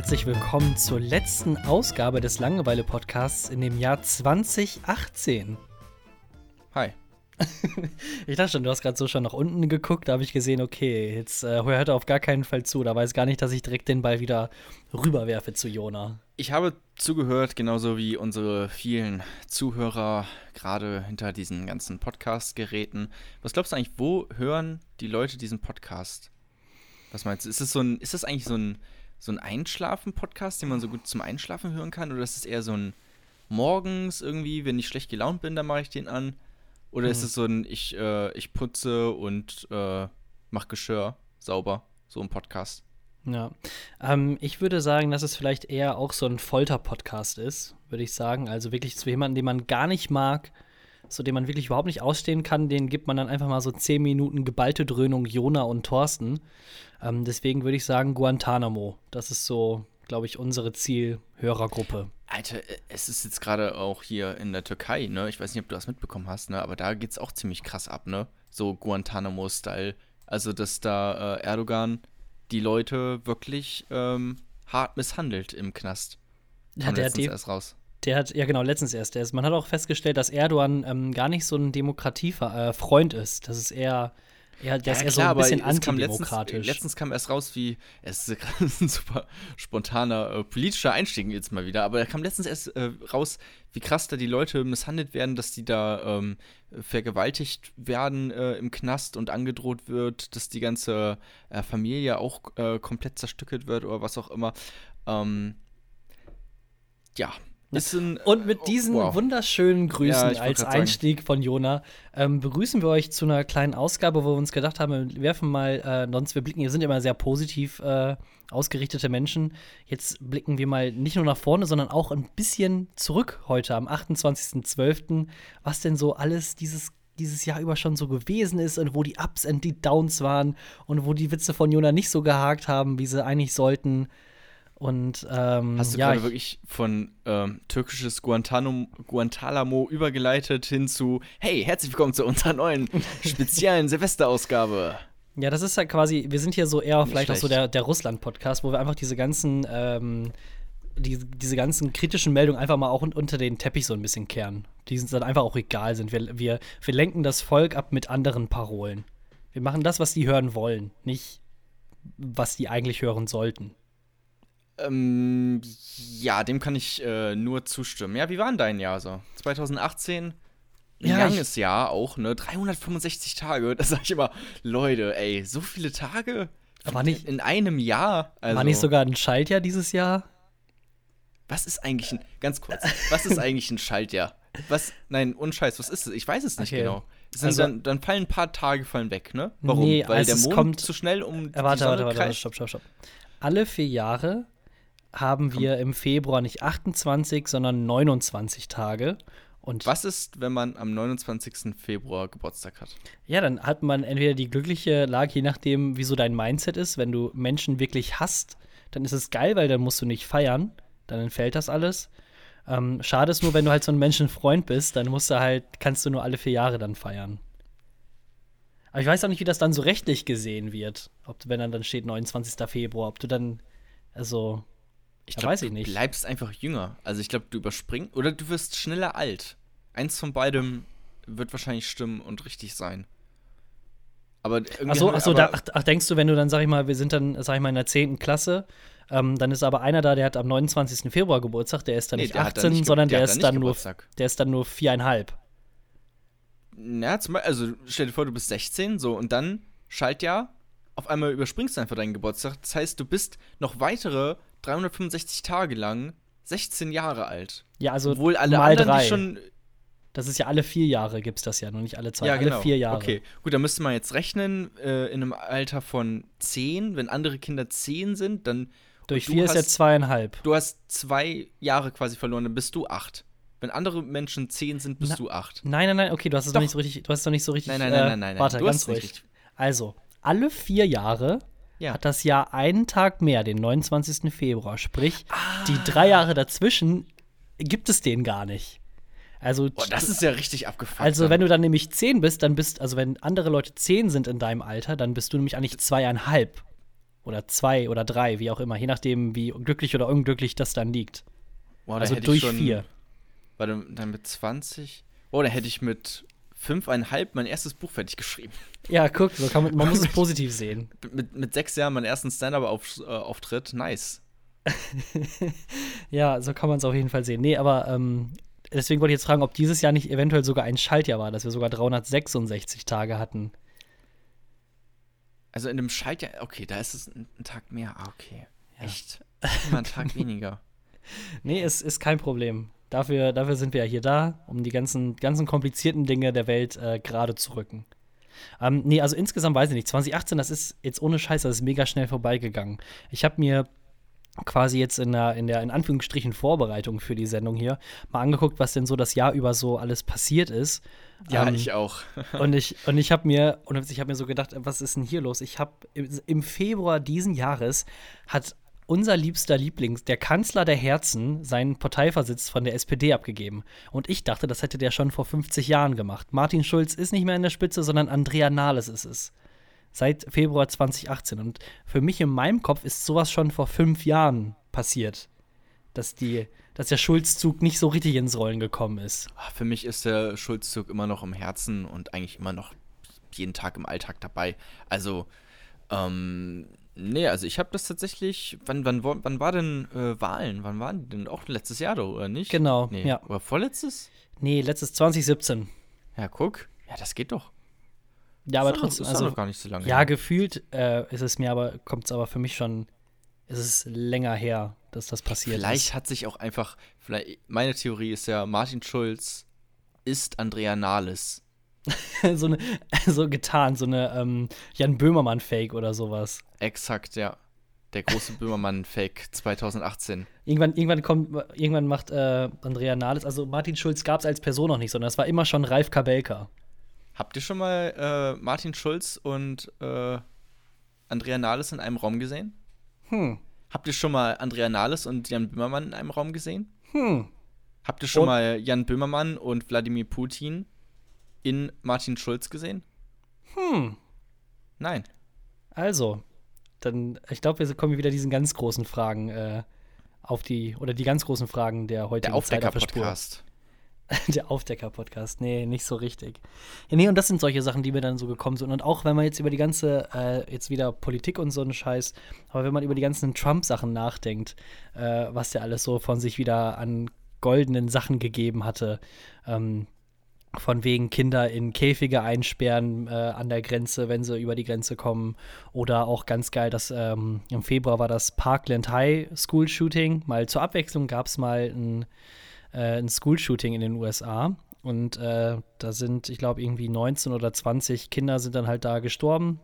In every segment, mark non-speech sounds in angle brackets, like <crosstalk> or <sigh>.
herzlich willkommen zur letzten Ausgabe des Langeweile-Podcasts in dem Jahr 2018. Hi. <laughs> ich dachte schon, du hast gerade so schon nach unten geguckt, da habe ich gesehen, okay, jetzt äh, hört er auf gar keinen Fall zu. Da weiß gar nicht, dass ich direkt den Ball wieder rüberwerfe zu Jona. Ich habe zugehört, genauso wie unsere vielen Zuhörer, gerade hinter diesen ganzen Podcast-Geräten. Was glaubst du eigentlich, wo hören die Leute diesen Podcast? Was meinst du? Ist es so ein, ist das eigentlich so ein, so ein Einschlafen-Podcast, den man so gut zum Einschlafen hören kann? Oder ist es eher so ein morgens irgendwie, wenn ich schlecht gelaunt bin, dann mache ich den an? Oder hm. ist es so ein, ich, äh, ich putze und äh, mach Geschirr sauber, so ein Podcast? Ja, ähm, ich würde sagen, dass es vielleicht eher auch so ein Folter-Podcast ist, würde ich sagen. Also wirklich zu jemandem, den man gar nicht mag, so den man wirklich überhaupt nicht ausstehen kann, den gibt man dann einfach mal so zehn Minuten geballte Dröhnung Jona und Thorsten. Ähm, deswegen würde ich sagen Guantanamo. Das ist so, glaube ich, unsere Zielhörergruppe. Alter, äh, es ist jetzt gerade auch hier in der Türkei, ne? Ich weiß nicht, ob du das mitbekommen hast, ne? Aber da geht es auch ziemlich krass ab, ne? So Guantanamo-Style. Also, dass da äh, Erdogan die Leute wirklich ähm, hart misshandelt im Knast. Ja, der letztens erst raus. Der hat, ja genau, letztens erst. Der ist, man hat auch festgestellt, dass Erdogan ähm, gar nicht so ein Demokratiefreund äh, ist. Das ist eher, eher, der ja, ist eher klar, so ein bisschen antidemokratisch. Letztens, letztens, kam erst raus, wie, es ist <laughs> ein super spontaner äh, politischer Einstieg jetzt mal wieder, aber er kam letztens erst äh, raus, wie krass da die Leute misshandelt werden, dass die da ähm, vergewaltigt werden äh, im Knast und angedroht wird, dass die ganze äh, Familie auch äh, komplett zerstückelt wird oder was auch immer. Ähm, ja, ein, und mit diesen wow. wunderschönen Grüßen ja, als Einstieg sagen. von Jona ähm, begrüßen wir euch zu einer kleinen Ausgabe, wo wir uns gedacht haben, wir werfen mal, äh, sonst wir blicken, wir sind immer sehr positiv äh, ausgerichtete Menschen. Jetzt blicken wir mal nicht nur nach vorne, sondern auch ein bisschen zurück heute am 28.12., was denn so alles dieses dieses Jahr über schon so gewesen ist und wo die Ups und die Downs waren und wo die Witze von Jona nicht so gehakt haben, wie sie eigentlich sollten. Und ähm, hast du ja, gerade wirklich von ähm, türkisches Guantanamo, Guantanamo übergeleitet hin zu Hey, herzlich willkommen zu unserer neuen <laughs> speziellen Silvesterausgabe. Ja, das ist ja quasi, wir sind hier so eher Nicht vielleicht schlecht. auch so der, der Russland-Podcast, wo wir einfach diese ganzen, ähm, die, diese ganzen kritischen Meldungen einfach mal auch unter den Teppich so ein bisschen kehren. Die sind dann einfach auch egal sind. Wir, wir, wir lenken das Volk ab mit anderen Parolen. Wir machen das, was die hören wollen, nicht was die eigentlich hören sollten. Ähm, ja, dem kann ich äh, nur zustimmen. Ja, wie war denn dein Jahr so? 2018? Ein ja, langes Jahr auch, ne? 365 Tage. <laughs> Da sag ich immer, Leute, ey, so viele Tage? War nicht, in einem Jahr? Also, war nicht sogar ein Schaltjahr dieses Jahr? Was ist eigentlich ein, ganz kurz, was ist eigentlich ein Schaltjahr? Was, nein, unscheiß, was ist es? Ich weiß es nicht okay. genau. Also, dann, dann, fallen ein paar Tage fallen weg, ne? Warum? Nee, Weil also der Mond kommt, zu schnell um äh, warte, warte, warte, warte, stopp, stopp, stopp. Alle vier Jahre haben wir im Februar nicht 28, sondern 29 Tage. Und Was ist, wenn man am 29. Februar Geburtstag hat? Ja, dann hat man entweder die glückliche Lage, je nachdem, wie so dein Mindset ist. Wenn du Menschen wirklich hasst, dann ist es geil, weil dann musst du nicht feiern. Dann entfällt das alles. Ähm, schade ist nur, wenn du halt so ein Menschenfreund bist, dann musst du halt, kannst du nur alle vier Jahre dann feiern. Aber ich weiß auch nicht, wie das dann so rechtlich gesehen wird. Ob wenn dann, dann steht 29. Februar, ob du dann, also, ich glaub, weiß ich nicht. Du bleibst einfach jünger. Also ich glaube, du überspringst oder du wirst schneller alt. Eins von beidem wird wahrscheinlich stimmen und richtig sein. Aber irgendwie. Achso, ach, so, da, ach, ach, denkst du, wenn du dann, sag ich mal, wir sind dann, sag ich mal, in der 10. Klasse, ähm, dann ist aber einer da, der hat am 29. Februar Geburtstag, der ist dann nee, nicht 18, nicht sondern der, der ist dann nur, der ist dann nur viereinhalb. Ja, zum Beispiel, also stell dir vor, du bist 16, so, und dann Schaltjahr, auf einmal überspringst du einfach deinen Geburtstag. Das heißt, du bist noch weitere 365 Tage lang 16 Jahre alt. Ja, also Obwohl alle mal anderen, drei. schon das ist ja alle vier Jahre gibt es das ja, noch nicht alle zwei. Ja, alle genau. vier Jahre. Okay, gut, dann müsste man jetzt rechnen, äh, in einem Alter von 10, wenn andere Kinder 10 sind, dann. Durch vier ist ja zweieinhalb. Du hast zwei Jahre quasi verloren, dann bist du acht. Wenn andere Menschen 10 sind, bist Na, du acht. Nein, nein, nein, okay, du hast es noch nicht so richtig, du hast es noch nicht so richtig. Nein, nein, nein, nein, nein. Äh, warte, du ganz ruhig. Also, alle vier Jahre ja. hat das Jahr einen Tag mehr, den 29. Februar. Sprich, ah. die drei Jahre dazwischen gibt es den gar nicht. Also, Boah, das ist ja richtig abgefuckt. Also, wenn du dann nämlich zehn bist, dann bist, also wenn andere Leute zehn sind in deinem Alter, dann bist du nämlich eigentlich zweieinhalb. Oder zwei oder drei, wie auch immer, je nachdem, wie glücklich oder unglücklich das dann liegt. Boah, also durch schon, vier. Warte, dann mit 20? Oh, da hätte ich mit fünfeinhalb mein erstes Buch fertig geschrieben. Ja, guck, so man, man muss es <laughs> positiv sehen. Mit, mit sechs Jahren meinen ersten Stand-up-Auftritt, äh, nice. <laughs> ja, so kann man es auf jeden Fall sehen. Nee, aber ähm, deswegen wollte ich jetzt fragen, ob dieses Jahr nicht eventuell sogar ein Schaltjahr war, dass wir sogar 366 Tage hatten. Also in dem Schaltjahr, okay, da ist es ein, ein Tag mehr. Ah, okay. Ja. Echt? Immer ein Tag <laughs> weniger. Nee, es ist kein Problem. Dafür, dafür sind wir ja hier da, um die ganzen, ganzen komplizierten Dinge der Welt äh, gerade zu rücken. Ähm, nee, also insgesamt weiß ich nicht. 2018, das ist jetzt ohne Scheiß, das ist mega schnell vorbeigegangen. Ich habe mir quasi jetzt in der, in der, in Anführungsstrichen, Vorbereitung für die Sendung hier mal angeguckt, was denn so das Jahr über so alles passiert ist. Ja, ähm, ich auch. <laughs> und ich, und ich habe mir, und ich habe mir so gedacht, was ist denn hier los? Ich habe im Februar diesen Jahres hat unser liebster Lieblings, der Kanzler der Herzen, seinen Parteivorsitz von der SPD abgegeben. Und ich dachte, das hätte der schon vor 50 Jahren gemacht. Martin Schulz ist nicht mehr in der Spitze, sondern Andrea Nahles ist es. Seit Februar 2018. Und für mich in meinem Kopf ist sowas schon vor fünf Jahren passiert. Dass, die, dass der Schulzzug nicht so richtig ins Rollen gekommen ist. Ah, für mich ist der Schulzzug immer noch im Herzen und eigentlich immer noch jeden Tag im Alltag dabei. Also, ähm, Nee, also ich habe das tatsächlich. Wann, wann, wann war denn äh, Wahlen? Wann waren die denn? Auch letztes Jahr, oder nicht? Genau. Nee. Ja. Oder vorletztes? Nee, letztes 2017. Ja, guck. Ja, das geht doch. Ja, aber trotzdem. Ist also, noch gar nicht so lange. Ja, her. gefühlt äh, ist es mir aber, kommt es aber für mich schon, ist es länger her, dass das passiert vielleicht ist. Vielleicht hat sich auch einfach, vielleicht, meine Theorie ist ja, Martin Schulz ist Andrea Nahles. <laughs> so, eine, <laughs> so getan, so eine ähm, Jan Böhmermann-Fake oder sowas. Exakt, ja. Der große Böhmermann-Fake <laughs> 2018. Irgendwann, irgendwann kommt, irgendwann macht äh, Andrea Nahles, also Martin Schulz gab es als Person noch nicht, sondern es war immer schon Ralf Kabelka. Habt ihr schon mal äh, Martin Schulz und äh, Andrea Nahles in einem Raum gesehen? Hm. Habt ihr schon mal Andrea Nahles und Jan Böhmermann in einem Raum gesehen? Hm. Habt ihr schon und? mal Jan Böhmermann und Wladimir Putin in Martin Schulz gesehen? Hm. Nein. Also, dann, ich glaube, wir kommen wieder diesen ganz großen Fragen äh, auf die, oder die ganz großen Fragen der heutigen der Aufdecker-Podcast. <laughs> der Aufdecker-Podcast. Nee, nicht so richtig. Ja, nee, und das sind solche Sachen, die mir dann so gekommen sind. Und auch wenn man jetzt über die ganze, äh, jetzt wieder Politik und so einen Scheiß, aber wenn man über die ganzen Trump-Sachen nachdenkt, äh, was der alles so von sich wieder an goldenen Sachen gegeben hatte, ähm, von wegen Kinder in Käfige einsperren äh, an der Grenze, wenn sie über die Grenze kommen. Oder auch ganz geil, dass ähm, im Februar war das Parkland High School Shooting. Mal zur Abwechslung gab es mal ein, äh, ein School Shooting in den USA. Und äh, da sind, ich glaube, irgendwie 19 oder 20 Kinder sind dann halt da gestorben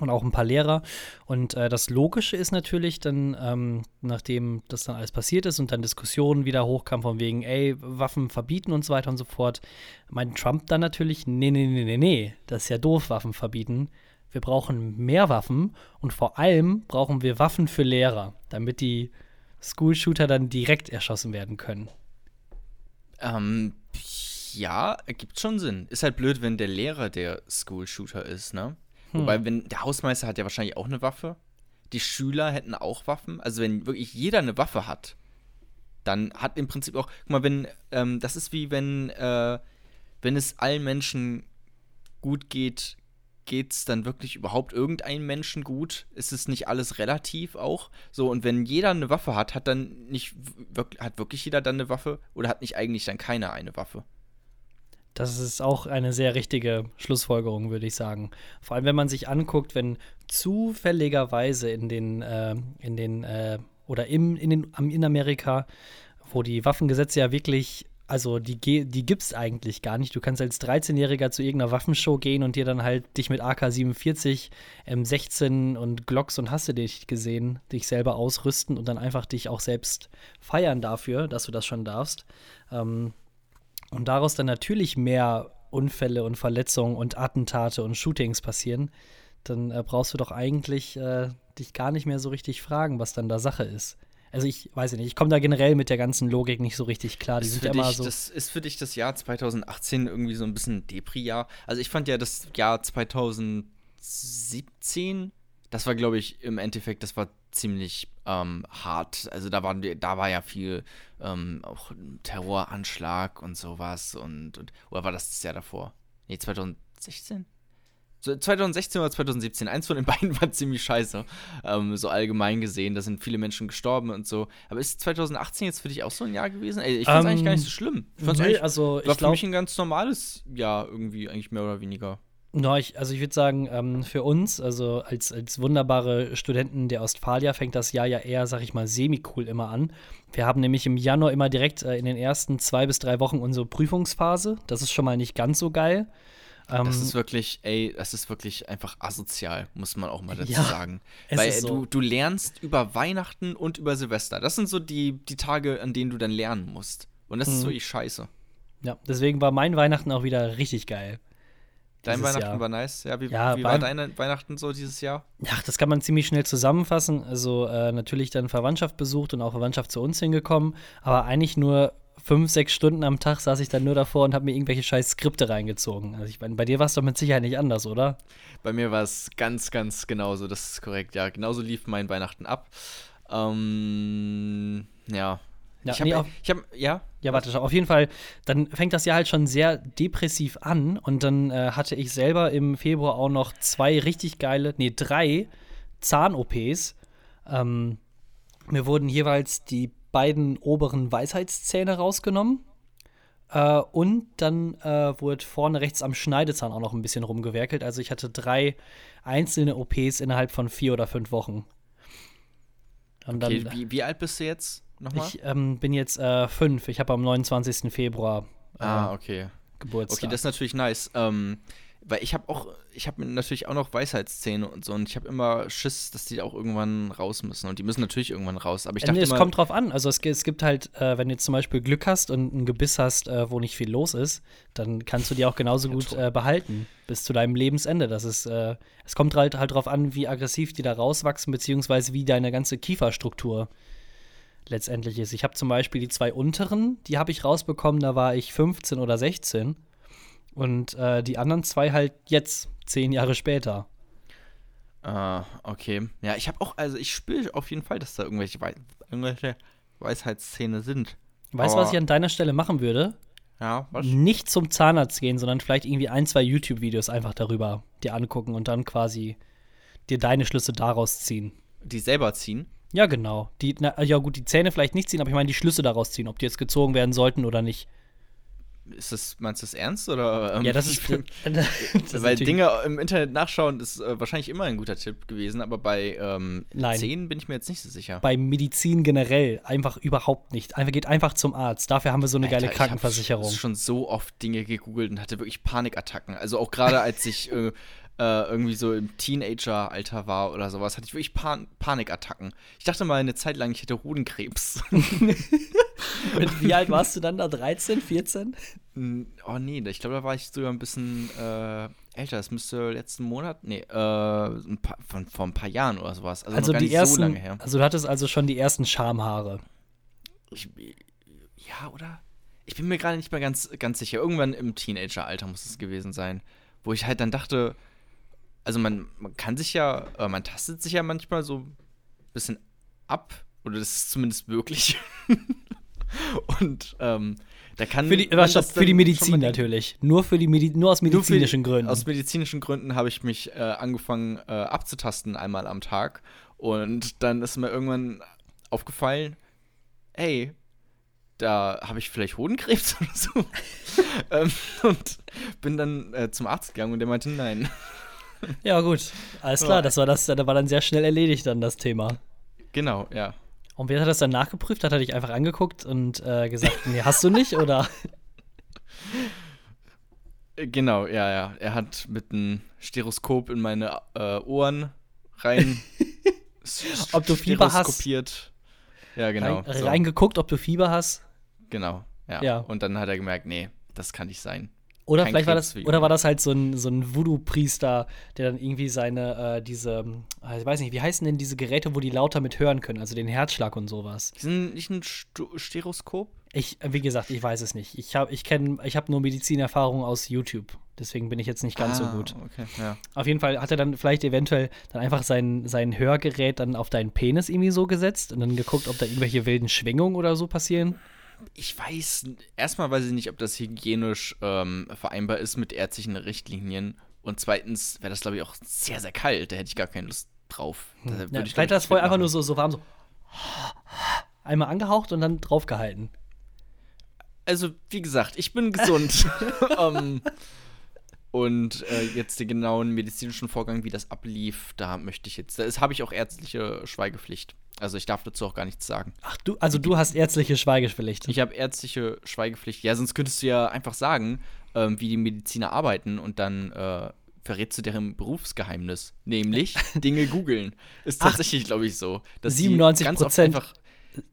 und auch ein paar Lehrer. Und äh, das Logische ist natürlich dann, ähm, nachdem das dann alles passiert ist und dann Diskussionen wieder hochkamen von wegen, ey, Waffen verbieten und so weiter und so fort, meint Trump dann natürlich, nee, nee, nee, nee, nee, das ist ja doof, Waffen verbieten. Wir brauchen mehr Waffen und vor allem brauchen wir Waffen für Lehrer, damit die School-Shooter dann direkt erschossen werden können. Ähm, ja, ergibt schon Sinn. Ist halt blöd, wenn der Lehrer der School-Shooter ist, ne? Hm. Wobei, wenn der Hausmeister hat ja wahrscheinlich auch eine Waffe. Die Schüler hätten auch Waffen. Also wenn wirklich jeder eine Waffe hat, dann hat im Prinzip auch, guck mal, wenn, ähm, das ist wie wenn, äh, wenn es allen Menschen gut geht, geht es dann wirklich überhaupt irgendeinem Menschen gut? Ist es nicht alles relativ auch? So, und wenn jeder eine Waffe hat, hat dann nicht, hat wirklich jeder dann eine Waffe? Oder hat nicht eigentlich dann keiner eine Waffe? Das ist auch eine sehr richtige Schlussfolgerung, würde ich sagen. Vor allem, wenn man sich anguckt, wenn zufälligerweise in den, äh, in den, äh, oder im, in, den, in Amerika, wo die Waffengesetze ja wirklich, also die, die gibt es eigentlich gar nicht. Du kannst als 13-Jähriger zu irgendeiner Waffenshow gehen und dir dann halt dich mit AK-47, M16 und Glocks und hast du dich gesehen, dich selber ausrüsten und dann einfach dich auch selbst feiern dafür, dass du das schon darfst. Ähm, und daraus dann natürlich mehr Unfälle und Verletzungen und Attentate und Shootings passieren, dann äh, brauchst du doch eigentlich äh, dich gar nicht mehr so richtig fragen, was dann da Sache ist. Also ich weiß nicht, ich komme da generell mit der ganzen Logik nicht so richtig klar. Die ist sind ja immer so. Das ist für dich das Jahr 2018 irgendwie so ein bisschen Depri-Jahr. Also ich fand ja das Jahr 2017 das war, glaube ich, im Endeffekt, das war ziemlich ähm, hart. Also da waren da war ja viel ähm, auch Terroranschlag und sowas und, und oder war das das Jahr davor? Nee, 2016? 2016 oder 2017, eins von den <laughs> beiden war ziemlich scheiße. Ähm, so allgemein gesehen, da sind viele Menschen gestorben und so. Aber ist 2018 jetzt für dich auch so ein Jahr gewesen? Ey, ich fand's um, eigentlich gar nicht so schlimm. Ich fand's nee, also, war ich für mich ein ganz normales Jahr irgendwie, eigentlich mehr oder weniger. No, ich, also ich würde sagen, ähm, für uns, also als, als wunderbare Studenten der Ostfalia, fängt das Jahr ja eher, sag ich mal, semi-cool immer an. Wir haben nämlich im Januar immer direkt äh, in den ersten zwei bis drei Wochen unsere Prüfungsphase. Das ist schon mal nicht ganz so geil. Ähm, das ist wirklich, ey, das ist wirklich einfach asozial, muss man auch mal dazu ja, sagen. Weil so. du, du lernst über Weihnachten und über Silvester. Das sind so die, die Tage, an denen du dann lernen musst. Und das mhm. ist wirklich scheiße. Ja, deswegen war mein Weihnachten auch wieder richtig geil. Dein Weihnachten Jahr. war nice. Ja, wie, ja, wie war dein Weihnachten so dieses Jahr? Ja, das kann man ziemlich schnell zusammenfassen. Also äh, natürlich dann Verwandtschaft besucht und auch Verwandtschaft zu uns hingekommen, aber eigentlich nur fünf, sechs Stunden am Tag saß ich dann nur davor und habe mir irgendwelche scheiß Skripte reingezogen. Also ich meine, bei dir war es doch mit Sicherheit nicht anders, oder? Bei mir war es ganz, ganz genauso. Das ist korrekt. Ja, genauso lief mein Weihnachten ab. Ähm, ja, ja, ich habe, nee, hab, ja. Ja, warte, auf jeden Fall. Dann fängt das Jahr halt schon sehr depressiv an und dann äh, hatte ich selber im Februar auch noch zwei richtig geile, nee, drei Zahn-OPs. Ähm, mir wurden jeweils die beiden oberen Weisheitszähne rausgenommen. Äh, und dann äh, wurde vorne rechts am Schneidezahn auch noch ein bisschen rumgewerkelt. Also ich hatte drei einzelne OPs innerhalb von vier oder fünf Wochen. Und okay, dann, wie, wie alt bist du jetzt? Nochmal? Ich ähm, bin jetzt äh, fünf. Ich habe am 29. Februar äh, ah, okay. Geburtstag. Okay, das ist natürlich nice. Ähm, weil ich habe auch, ich habe natürlich auch noch Weisheitszähne und so und ich habe immer Schiss, dass die auch irgendwann raus müssen und die müssen natürlich irgendwann raus. Aber ich dachte nee, es immer, kommt drauf an. Also es, es gibt halt, äh, wenn du jetzt zum Beispiel Glück hast und ein Gebiss hast, äh, wo nicht viel los ist, dann kannst du die auch genauso gut äh, behalten bis zu deinem Lebensende. Das ist, äh, es kommt halt halt drauf an, wie aggressiv die da rauswachsen beziehungsweise wie deine ganze Kieferstruktur letztendlich ist. Ich habe zum Beispiel die zwei unteren, die habe ich rausbekommen, da war ich 15 oder 16. Und äh, die anderen zwei halt jetzt, zehn Jahre später. Ah, okay. Ja, ich habe auch, also ich spüre auf jeden Fall, dass da irgendwelche, Wei irgendwelche Weisheitsszene sind. Weißt du, was ich an deiner Stelle machen würde? Ja, was? Nicht zum Zahnarzt gehen, sondern vielleicht irgendwie ein, zwei YouTube-Videos einfach darüber dir angucken und dann quasi dir deine Schlüsse daraus ziehen. Die selber ziehen? Ja, genau. Die, na, ja, gut, die Zähne vielleicht nicht ziehen, aber ich meine, die Schlüsse daraus ziehen, ob die jetzt gezogen werden sollten oder nicht. Ist das, meinst du das ernst? Oder, ähm, ja, das ist. <laughs> <laughs> das weil Dinge im Internet nachschauen ist äh, wahrscheinlich immer ein guter Tipp gewesen, aber bei ähm, Zähnen bin ich mir jetzt nicht so sicher. Bei Medizin generell einfach überhaupt nicht. Einfach geht einfach zum Arzt. Dafür haben wir so eine Alter, geile Krankenversicherung. Ich habe schon so oft Dinge gegoogelt und hatte wirklich Panikattacken. Also auch gerade als ich <laughs> äh, äh, irgendwie so im Teenager-Alter war oder sowas, hatte ich wirklich Pan Panikattacken. Ich dachte mal eine Zeit lang, ich hätte Hodenkrebs. <laughs> wie alt warst du dann da? 13, 14? Oh nee, ich glaube, da war ich sogar ein bisschen äh, älter. Das müsste letzten Monat, nee, äh, paar, von vor ein paar Jahren oder sowas. Also, also die ersten, so lange her. Also du hattest also schon die ersten Schamhaare. Ich, ja, oder? Ich bin mir gerade nicht mehr ganz, ganz sicher. Irgendwann im Teenager-Alter muss es gewesen sein. Wo ich halt dann dachte, also man, man kann sich ja, äh, man tastet sich ja manchmal so ein bisschen ab, oder das ist zumindest möglich. <laughs> Und ähm, da kann für die, stopp, für die Medizin natürlich. Nur, für die Medi nur aus medizinischen die, Gründen. Aus medizinischen Gründen habe ich mich äh, angefangen äh, abzutasten einmal am Tag. Und dann ist mir irgendwann aufgefallen, hey, da habe ich vielleicht Hodenkrebs <laughs> oder so. <laughs> ähm, und bin dann äh, zum Arzt gegangen und der meinte, nein. Ja, gut. Alles klar, das war das, da war dann sehr schnell erledigt dann das Thema. Genau, ja. Und wer hat das dann nachgeprüft? Hat er dich einfach angeguckt und äh, gesagt, nee, hast du nicht, oder? <laughs> Genau, ja, ja. Er hat mit einem Stereoskop in meine äh, Ohren rein <laughs> ob du Fieber hast. Ja, genau. Rein, so. Reingeguckt, ob du Fieber hast. Genau, ja. ja. Und dann hat er gemerkt, nee, das kann nicht sein. Oder vielleicht war das, oder war das halt so ein, so ein Voodoo-Priester, der dann irgendwie seine, äh, diese, äh, ich weiß nicht, wie heißen denn diese Geräte, wo die lauter mit hören können, also den Herzschlag und sowas? Sind nicht ein Sto Stereoskop? Ich, wie gesagt, ich weiß es nicht. Ich habe ich kenn, ich hab nur Medizinerfahrung aus YouTube. Deswegen bin ich jetzt nicht ganz ah, so gut. Okay, ja. Auf jeden Fall hat er dann vielleicht eventuell dann einfach sein, sein Hörgerät dann auf deinen Penis irgendwie so gesetzt und dann geguckt, ob da irgendwelche wilden Schwingungen oder so passieren. Ich weiß, erstmal weiß ich nicht, ob das hygienisch ähm, vereinbar ist mit ärztlichen Richtlinien. Und zweitens wäre das, glaube ich, auch sehr, sehr kalt. Da hätte ich gar keine Lust drauf. Da hm. ja, vielleicht das vorher einfach nur so, so warm, so einmal angehaucht und dann draufgehalten. Also, wie gesagt, ich bin gesund. um, <laughs> <laughs> ähm, und äh, jetzt den genauen medizinischen Vorgang, wie das ablief, da möchte ich jetzt, da habe ich auch ärztliche Schweigepflicht. Also ich darf dazu auch gar nichts sagen. Ach du, also du hast ärztliche Schweigepflicht. Ich habe ärztliche Schweigepflicht. Ja, sonst könntest du ja einfach sagen, ähm, wie die Mediziner arbeiten und dann äh, verrätst du deren Berufsgeheimnis, nämlich <laughs> Dinge googeln. Ist tatsächlich, glaube ich, so. Dass 97 Prozent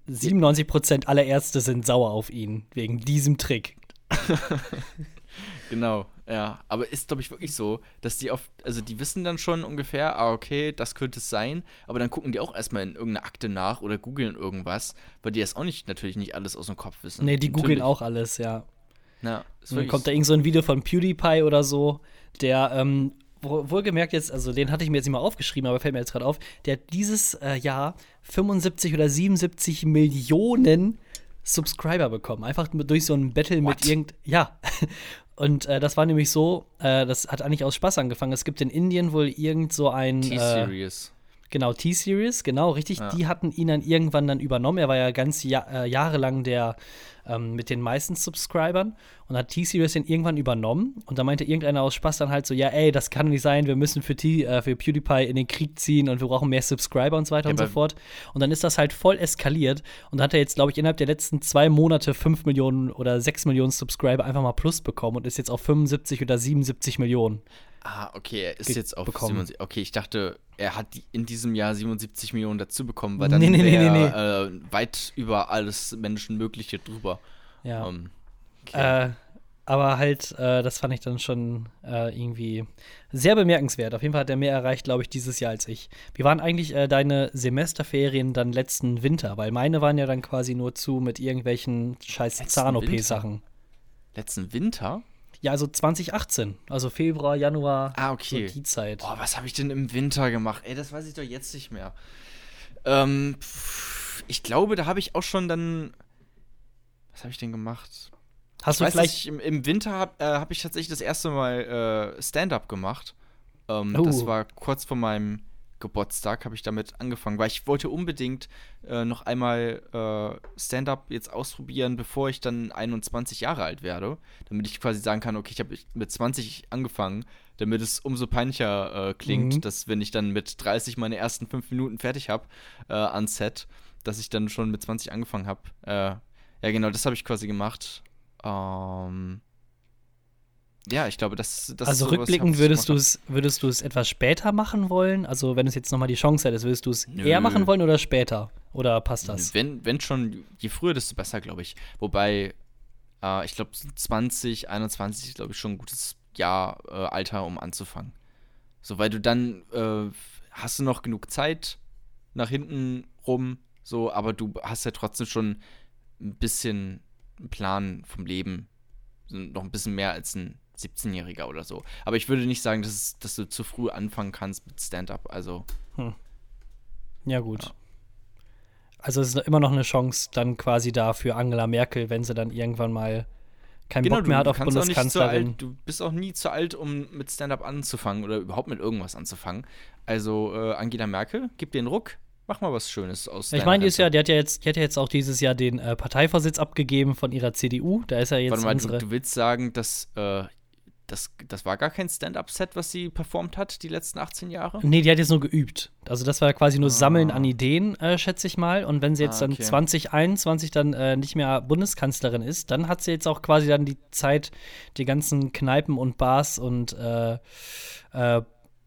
97 Prozent aller Ärzte sind sauer auf ihn wegen diesem Trick. <laughs> genau. Ja, aber ist, glaube ich, wirklich so, dass die oft, also die wissen dann schon ungefähr, ah, okay, das könnte es sein, aber dann gucken die auch erstmal in irgendeine Akte nach oder googeln irgendwas, weil die das auch nicht, natürlich nicht alles aus dem Kopf wissen. Nee, die googeln auch alles, ja. Ja, Und dann kommt da irgend so ein Video von PewDiePie oder so, der, ähm, wohlgemerkt jetzt, also den hatte ich mir jetzt nicht mal aufgeschrieben, aber fällt mir jetzt gerade auf, der hat dieses äh, Jahr 75 oder 77 Millionen Subscriber bekommen. Einfach durch so ein Battle What? mit irgend. Ja. <laughs> Und äh, das war nämlich so, äh, das hat eigentlich aus Spaß angefangen. Es gibt in Indien wohl irgend so ein. T-Series. Äh, genau, T-Series, genau, richtig. Ja. Die hatten ihn dann irgendwann dann übernommen. Er war ja ganz ja äh, jahrelang der ähm, mit den meisten Subscribern und hat T-Series den irgendwann übernommen und da meinte irgendeiner aus Spaß dann halt so, ja ey, das kann nicht sein, wir müssen für, T äh, für PewDiePie in den Krieg ziehen und wir brauchen mehr Subscriber und so weiter ja, und so fort. Und dann ist das halt voll eskaliert und da hat er jetzt, glaube ich, innerhalb der letzten zwei Monate 5 Millionen oder 6 Millionen Subscriber einfach mal plus bekommen und ist jetzt auf 75 oder 77 Millionen. Ah, okay, er ist jetzt auf bekommen. 77. Okay, ich dachte, er hat in diesem Jahr 77 Millionen dazu bekommen, weil dann nee, nee, nee, nee, äh, weit über alles Menschenmögliche drüber. Ja. Um, ähm, okay. äh, aber halt, äh, das fand ich dann schon äh, irgendwie sehr bemerkenswert. Auf jeden Fall hat er mehr erreicht, glaube ich, dieses Jahr als ich. Wie waren eigentlich äh, deine Semesterferien dann letzten Winter? Weil meine waren ja dann quasi nur zu mit irgendwelchen scheiß Zahn-OP-Sachen. Letzten Winter? Ja, also 2018, also Februar, Januar, ah, okay. so die Zeit. Boah, was habe ich denn im Winter gemacht? Ey, das weiß ich doch jetzt nicht mehr. Ähm, ich glaube, da habe ich auch schon dann. Was habe ich denn gemacht? Hast ich du weiß, vielleicht. im, im, Winter habe äh, hab ich tatsächlich das erste Mal äh, Stand-up gemacht. Ähm, oh. Das war kurz vor meinem Geburtstag habe ich damit angefangen, weil ich wollte unbedingt äh, noch einmal äh, Stand-up jetzt ausprobieren, bevor ich dann 21 Jahre alt werde, damit ich quasi sagen kann, okay, ich habe mit 20 angefangen, damit es umso peinlicher äh, klingt, mhm. dass wenn ich dann mit 30 meine ersten fünf Minuten fertig habe äh, an Set, dass ich dann schon mit 20 angefangen habe. Äh, ja, genau, das habe ich quasi gemacht. Ähm, ja, ich glaube, das, das Also rückblickend würdest du es würdest du es etwas später machen wollen? Also, wenn es jetzt nochmal die Chance hättest, würdest du es eher machen wollen oder später? Oder passt das? Wenn, wenn schon, je früher, desto besser, glaube ich. Wobei, äh, ich glaube, 20, 21 ist, glaube ich, schon ein gutes Jahr, äh, Alter, um anzufangen. So, weil du dann äh, hast du noch genug Zeit nach hinten rum, so, aber du hast ja trotzdem schon ein bisschen Plan vom Leben. Noch ein bisschen mehr als ein 17-Jähriger oder so. Aber ich würde nicht sagen, dass, dass du zu früh anfangen kannst mit Stand-up. Also. Hm. Ja, gut. Ja. Also es ist immer noch eine Chance dann quasi da für Angela Merkel, wenn sie dann irgendwann mal keinen genau, Bock mehr hat auf Bundeskanzlerin. Alt, du bist auch nie zu alt, um mit Stand-up anzufangen oder überhaupt mit irgendwas anzufangen. Also äh, Angela Merkel, gib dir einen Ruck, mach mal was Schönes aus. Ich meine, die, ja, die, hat ja jetzt, die hat ja jetzt auch dieses Jahr den äh, Parteivorsitz abgegeben von ihrer CDU. Da ist ja jetzt Warte mal, unsere du, du willst sagen, dass äh, das, das war gar kein Stand-up-Set, was sie performt hat, die letzten 18 Jahre? Nee, die hat jetzt nur geübt. Also das war quasi nur ah. Sammeln an Ideen, äh, schätze ich mal. Und wenn sie jetzt ah, okay. dann 2021 dann äh, nicht mehr Bundeskanzlerin ist, dann hat sie jetzt auch quasi dann die Zeit, die ganzen Kneipen und Bars und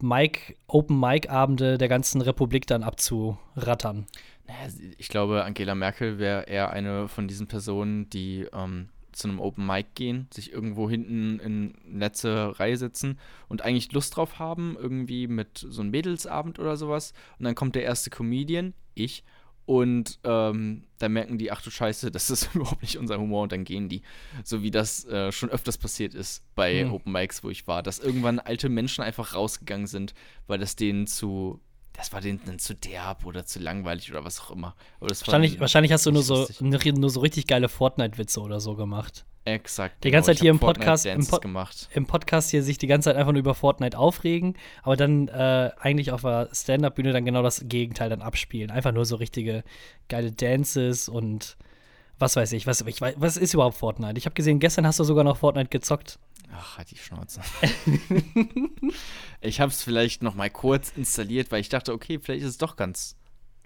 äh, äh Mike, Open-Mic-Abende der ganzen Republik dann abzurattern. Naja, ich glaube, Angela Merkel wäre eher eine von diesen Personen, die ähm, zu einem Open Mic gehen, sich irgendwo hinten in letzte Reihe setzen und eigentlich Lust drauf haben, irgendwie mit so einem Mädelsabend oder sowas. Und dann kommt der erste Comedian, ich, Und ähm, dann merken die, ach du Scheiße, <laughs> das ist überhaupt nicht unser Humor und dann gehen die. So wie das äh, schon öfters passiert ist bei mhm. Open Mics, wo ich war, dass irgendwann alte Menschen einfach rausgegangen sind, weil das denen zu, das war denen dann zu derb oder zu langweilig oder was auch immer. wahrscheinlich, wahrscheinlich hast du nur so, nur so richtig geile Fortnite-Witze oder so gemacht. Exakt. Die ganze genau. Zeit hier im Podcast, im, Pod im, Podcast hier sich die ganze Zeit einfach nur über Fortnite aufregen, aber dann äh, eigentlich auf der Stand-Up-Bühne dann genau das Gegenteil dann abspielen. Einfach nur so richtige geile Dances und was weiß ich. Was, ich weiß, was ist überhaupt Fortnite? Ich habe gesehen, gestern hast du sogar noch Fortnite gezockt. Ach, halt die Schnauze. <laughs> ich habe es vielleicht noch mal kurz installiert, weil ich dachte, okay, vielleicht ist es doch ganz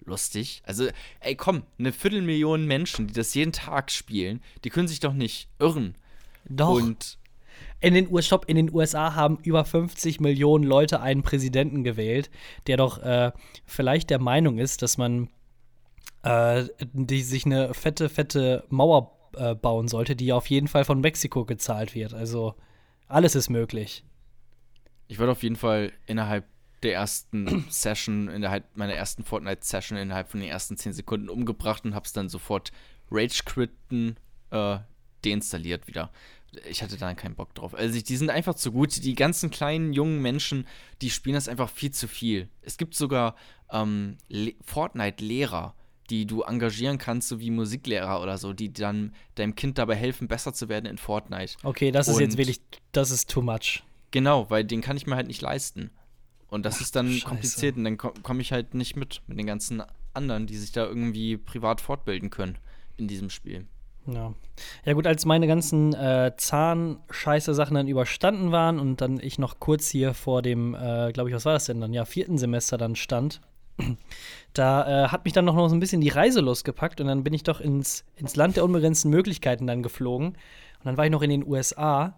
lustig. Also, ey, komm, eine Viertelmillion Menschen, die das jeden Tag spielen, die können sich doch nicht irren. Doch. Und in den, US in den USA haben über 50 Millionen Leute einen Präsidenten gewählt, der doch äh, vielleicht der Meinung ist, dass man äh, die, sich eine fette, fette Mauer äh, bauen sollte, die auf jeden Fall von Mexiko gezahlt wird. Also alles ist möglich. Ich würde auf jeden Fall innerhalb der ersten <clears throat> Session, innerhalb meiner ersten Fortnite-Session, innerhalb von den ersten 10 Sekunden umgebracht und hab's dann sofort Rage-Quitten äh, deinstalliert wieder. Ich hatte da keinen Bock drauf. Also, die sind einfach zu gut. Die ganzen kleinen, jungen Menschen, die spielen das einfach viel zu viel. Es gibt sogar ähm, Fortnite-Lehrer, die du engagieren kannst, so wie Musiklehrer oder so, die dann deinem Kind dabei helfen, besser zu werden in Fortnite. Okay, das ist und jetzt wirklich, das ist too much. Genau, weil den kann ich mir halt nicht leisten. Und das Ach, ist dann Scheiße. kompliziert und dann komme komm ich halt nicht mit mit den ganzen anderen, die sich da irgendwie privat fortbilden können in diesem Spiel. Ja. Ja, gut, als meine ganzen äh, Zahnscheiße-Sachen dann überstanden waren und dann ich noch kurz hier vor dem, äh, glaube ich, was war das denn dann? Ja, vierten Semester dann stand, <clears throat> da äh, hat mich dann noch so ein bisschen die Reiselust gepackt und dann bin ich doch ins, ins Land der unbegrenzten Möglichkeiten dann geflogen. Und dann war ich noch in den USA.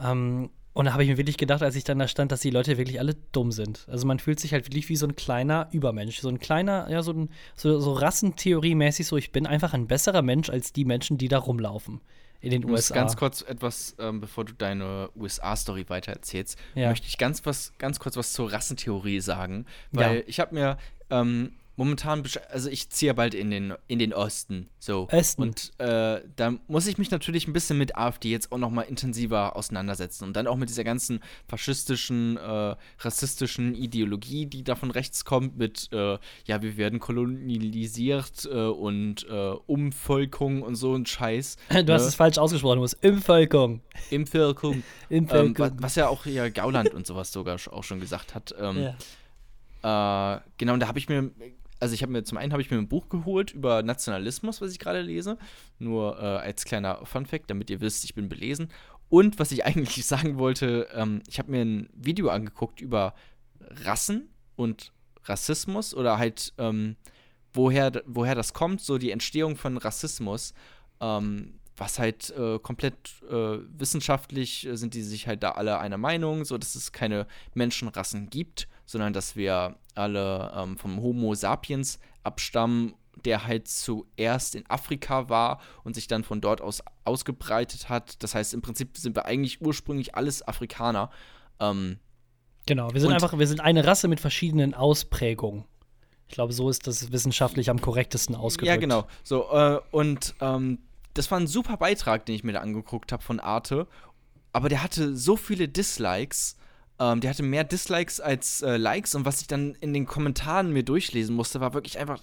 Ähm, und da habe ich mir wirklich gedacht, als ich dann da stand, dass die Leute wirklich alle dumm sind. Also man fühlt sich halt wirklich wie so ein kleiner Übermensch. So ein kleiner, ja, so, ein, so, so Rassentheorie-mäßig so, ich bin einfach ein besserer Mensch als die Menschen, die da rumlaufen in den USA. Ganz kurz etwas, ähm, bevor du deine USA-Story weiter erzählst, ja. möchte ich ganz, was, ganz kurz was zur Rassentheorie sagen. Weil ja. ich habe mir ähm, momentan, also ich ziehe ja bald in den, in den Osten. So. Osten. Und äh, da muss ich mich natürlich ein bisschen mit AfD jetzt auch noch mal intensiver auseinandersetzen. Und dann auch mit dieser ganzen faschistischen, äh, rassistischen Ideologie, die da von rechts kommt, mit, äh, ja, wir werden kolonialisiert äh, und äh, Umvölkung und so ein Scheiß. <laughs> Du ne? hast es falsch ausgesprochen, du musst Umvölkung. Umvölkung. <laughs> Umvölkung. Ähm, was, was, ja auch ja Gauland und sowas sogar auch schon gesagt hat. Ähm, ja. Äh, genau, und da habe ich mir also ich habe mir zum einen habe ich mir ein Buch geholt über Nationalismus, was ich gerade lese, nur äh, als kleiner Funfact, damit ihr wisst, ich bin belesen. Und was ich <laughs> eigentlich sagen wollte, ähm, ich habe mir ein Video angeguckt über Rassen und Rassismus oder halt ähm, woher woher das kommt, so die Entstehung von Rassismus. Ähm, was halt äh, komplett äh, wissenschaftlich sind die sich halt da alle einer Meinung, so dass es keine Menschenrassen gibt, sondern dass wir alle ähm, vom Homo sapiens abstammen, der halt zuerst in Afrika war und sich dann von dort aus ausgebreitet hat. Das heißt, im Prinzip sind wir eigentlich ursprünglich alles Afrikaner. Ähm, genau, wir sind einfach, wir sind eine Rasse mit verschiedenen Ausprägungen. Ich glaube, so ist das wissenschaftlich am korrektesten ausgedrückt. Ja, genau. So, äh, und ähm, das war ein super Beitrag, den ich mir da angeguckt habe von Arte. Aber der hatte so viele Dislikes ähm, der hatte mehr Dislikes als äh, Likes und was ich dann in den Kommentaren mir durchlesen musste, war wirklich einfach,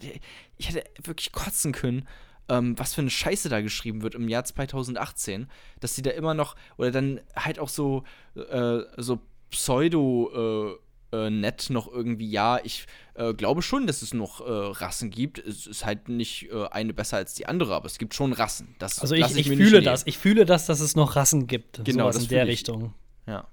ich hätte wirklich kotzen können, ähm, was für eine Scheiße da geschrieben wird im Jahr 2018, dass die da immer noch, oder dann halt auch so, äh, so Pseudo- äh, äh, nett noch irgendwie, ja, ich äh, glaube schon, dass es noch äh, Rassen gibt. Es ist halt nicht äh, eine besser als die andere, aber es gibt schon Rassen. Das also ich, ich, ich fühle das. Ich fühle das, dass es noch Rassen gibt. Genau, das in der Richtung. Ja.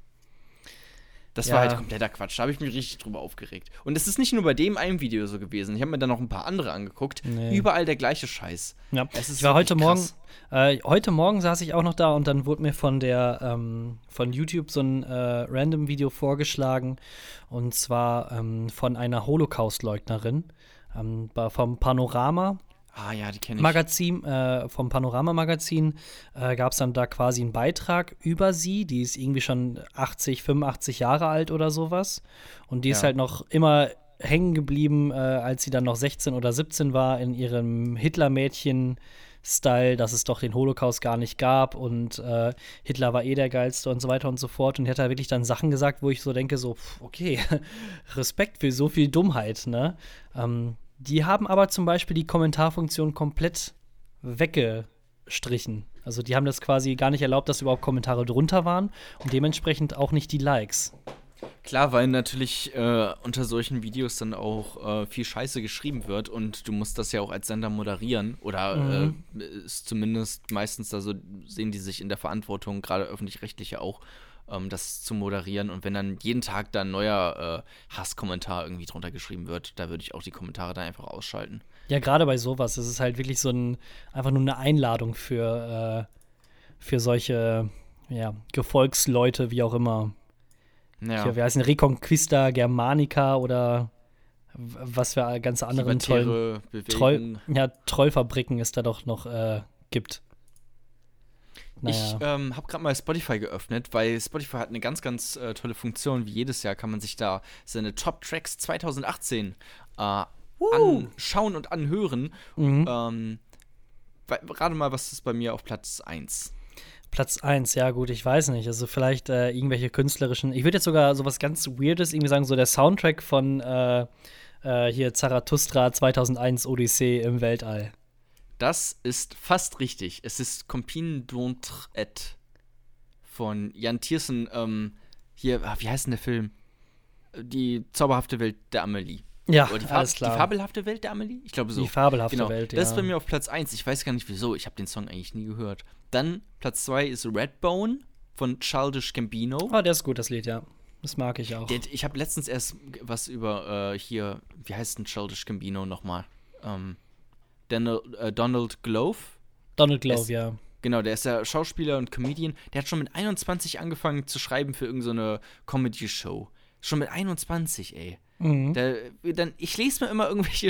Das ja. war halt kompletter Quatsch. Da habe ich mich richtig drüber aufgeregt. Und es ist nicht nur bei dem einen Video so gewesen. Ich habe mir dann noch ein paar andere angeguckt. Nee. Überall der gleiche Scheiß. Ja. ich war heute Morgen, äh, heute Morgen saß ich auch noch da und dann wurde mir von der ähm, von YouTube so ein äh, random Video vorgeschlagen. Und zwar ähm, von einer Holocaust-Leugnerin ähm, vom Panorama. Ah ja, die kenne ich. Magazin, äh, vom Panorama-Magazin äh, gab es dann da quasi einen Beitrag über sie. Die ist irgendwie schon 80, 85 Jahre alt oder sowas. Und die ja. ist halt noch immer hängen geblieben, äh, als sie dann noch 16 oder 17 war, in ihrem Hitler-Mädchen. Style, dass es doch den Holocaust gar nicht gab und äh, Hitler war eh der geilste und so weiter und so fort. Und die hat da wirklich dann Sachen gesagt, wo ich so denke, so, okay, <laughs> Respekt für so viel Dummheit, ne? Ähm, die haben aber zum Beispiel die Kommentarfunktion komplett weggestrichen. Also die haben das quasi gar nicht erlaubt, dass überhaupt Kommentare drunter waren und dementsprechend auch nicht die Likes. Klar, weil natürlich äh, unter solchen Videos dann auch äh, viel Scheiße geschrieben wird und du musst das ja auch als Sender moderieren oder mhm. äh, ist zumindest meistens da so sehen die sich in der Verantwortung, gerade öffentlich-rechtliche auch, ähm, das zu moderieren und wenn dann jeden Tag da ein neuer äh, Hasskommentar irgendwie drunter geschrieben wird, da würde ich auch die Kommentare dann einfach ausschalten. Ja, gerade bei sowas, das ist halt wirklich so ein einfach nur eine Einladung für äh, für solche ja, Gefolgsleute, wie auch immer. Ja. Hier, wie heißen Reconquista Germanica oder was für ganze anderen tollen Troll, ja, Trollfabriken es da doch noch äh, gibt. Naja. Ich ähm, habe gerade mal Spotify geöffnet, weil Spotify hat eine ganz, ganz äh, tolle Funktion. Wie jedes Jahr kann man sich da seine Top Tracks 2018 äh, anschauen und anhören. Mhm. Ähm, gerade mal, was ist bei mir auf Platz 1? Platz 1, ja gut, ich weiß nicht. Also vielleicht äh, irgendwelche künstlerischen. Ich würde jetzt sogar sowas ganz Weirdes irgendwie sagen, so der Soundtrack von äh, äh, hier Zarathustra 2001 Odyssee im Weltall. Das ist fast richtig. Es ist Compine d'Entre et von Jan Tiersen. Ähm, hier, ah, wie heißt denn der Film? Die zauberhafte Welt der Amelie. Ja, die, Fab alles klar. die fabelhafte Welt der Amelie? Ich glaube so. Die fabelhafte genau. Welt, ja. Das ist bei mir auf Platz 1. Ich weiß gar nicht wieso. Ich habe den Song eigentlich nie gehört. Dann Platz 2 ist Redbone von Childish Gambino. Ah, der ist gut, das Lied, ja. Das mag ich auch. Der, ich habe letztens erst was über äh, hier, wie heißt denn Childish Gambino nochmal? Ähm, Donald, äh, Donald Glove. Donald Glove, ist, ja. Genau, der ist ja Schauspieler und Comedian. Der hat schon mit 21 angefangen zu schreiben für irgendeine so Comedy-Show. Schon mit 21, ey. Mhm. Da, dann, ich lese mir immer irgendwelche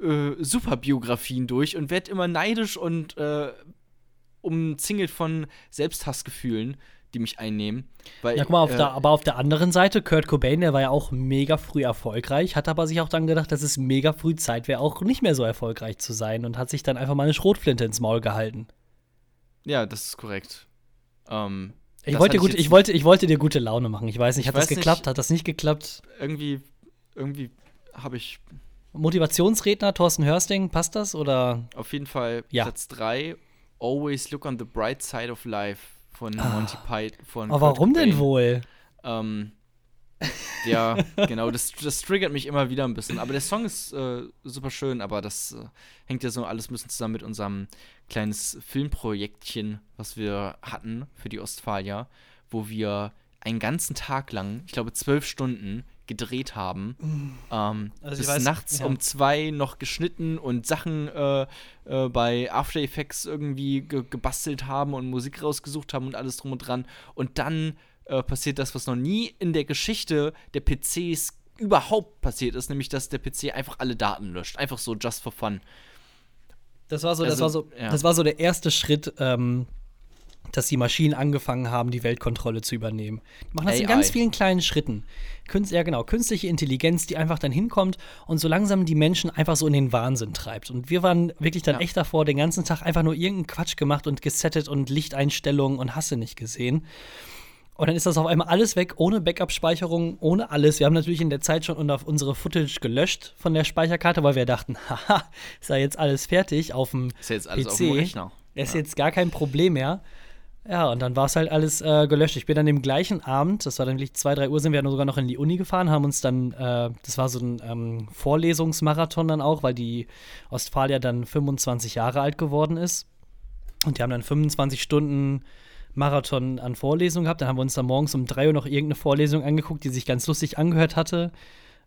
äh, Superbiografien durch und werde immer neidisch und äh, umzingelt von Selbsthassgefühlen, die mich einnehmen. Weil, ja, guck mal, auf äh, der, aber auf der anderen Seite, Kurt Cobain, der war ja auch mega früh erfolgreich, hat aber sich auch dann gedacht, dass es mega früh Zeit wäre, auch nicht mehr so erfolgreich zu sein und hat sich dann einfach mal eine Schrotflinte ins Maul gehalten. Ja, das ist korrekt. Ähm, ich, wollte gut, ich, wollte, ich wollte dir gute Laune machen. Ich weiß nicht, hat das geklappt? Nicht, hat das nicht geklappt? Irgendwie irgendwie habe ich. Motivationsredner Thorsten Hörsting, passt das? Oder? Auf jeden Fall ja. Platz 3, Always Look on the Bright Side of Life von ah. Monty Python. Aber warum Cobain. denn wohl? Ähm, ja, genau, das, das triggert mich immer wieder ein bisschen. Aber der Song ist äh, super schön, aber das äh, hängt ja so alles ein bisschen zusammen mit unserem kleines Filmprojektchen, was wir hatten für die Ostfalia, wo wir einen ganzen Tag lang, ich glaube zwölf Stunden, gedreht haben. Mm. Ähm, also bis weiß, nachts ja. um zwei noch geschnitten und Sachen äh, äh, bei After Effects irgendwie ge gebastelt haben und Musik rausgesucht haben und alles drum und dran. Und dann äh, passiert das, was noch nie in der Geschichte der PCs überhaupt passiert ist, nämlich dass der PC einfach alle Daten löscht. Einfach so just for fun. Das war so, also, das war so, ja. das war so der erste Schritt, ähm, dass die Maschinen angefangen haben, die Weltkontrolle zu übernehmen. Die machen das AI. in ganz vielen kleinen Schritten. Künst, ja, genau, künstliche Intelligenz, die einfach dann hinkommt und so langsam die Menschen einfach so in den Wahnsinn treibt. Und wir waren wirklich dann ja. echt davor, den ganzen Tag einfach nur irgendeinen Quatsch gemacht und gesettet und Lichteinstellungen und Hasse nicht gesehen. Und dann ist das auf einmal alles weg, ohne Backup-Speicherung, ohne alles. Wir haben natürlich in der Zeit schon unsere Footage gelöscht von der Speicherkarte, weil wir dachten, <laughs> haha, ist ja jetzt alles fertig auf dem ist jetzt alles PC. Auf dem Rechner. Ist ja. jetzt gar kein Problem mehr. Ja, und dann war es halt alles äh, gelöscht. Ich bin dann dem gleichen Abend, das war dann wirklich zwei, drei Uhr, sind wir dann sogar noch in die Uni gefahren, haben uns dann, äh, das war so ein ähm, Vorlesungsmarathon dann auch, weil die Ostfalia dann 25 Jahre alt geworden ist. Und die haben dann 25 Stunden Marathon an Vorlesungen gehabt. Dann haben wir uns dann morgens um drei Uhr noch irgendeine Vorlesung angeguckt, die sich ganz lustig angehört hatte.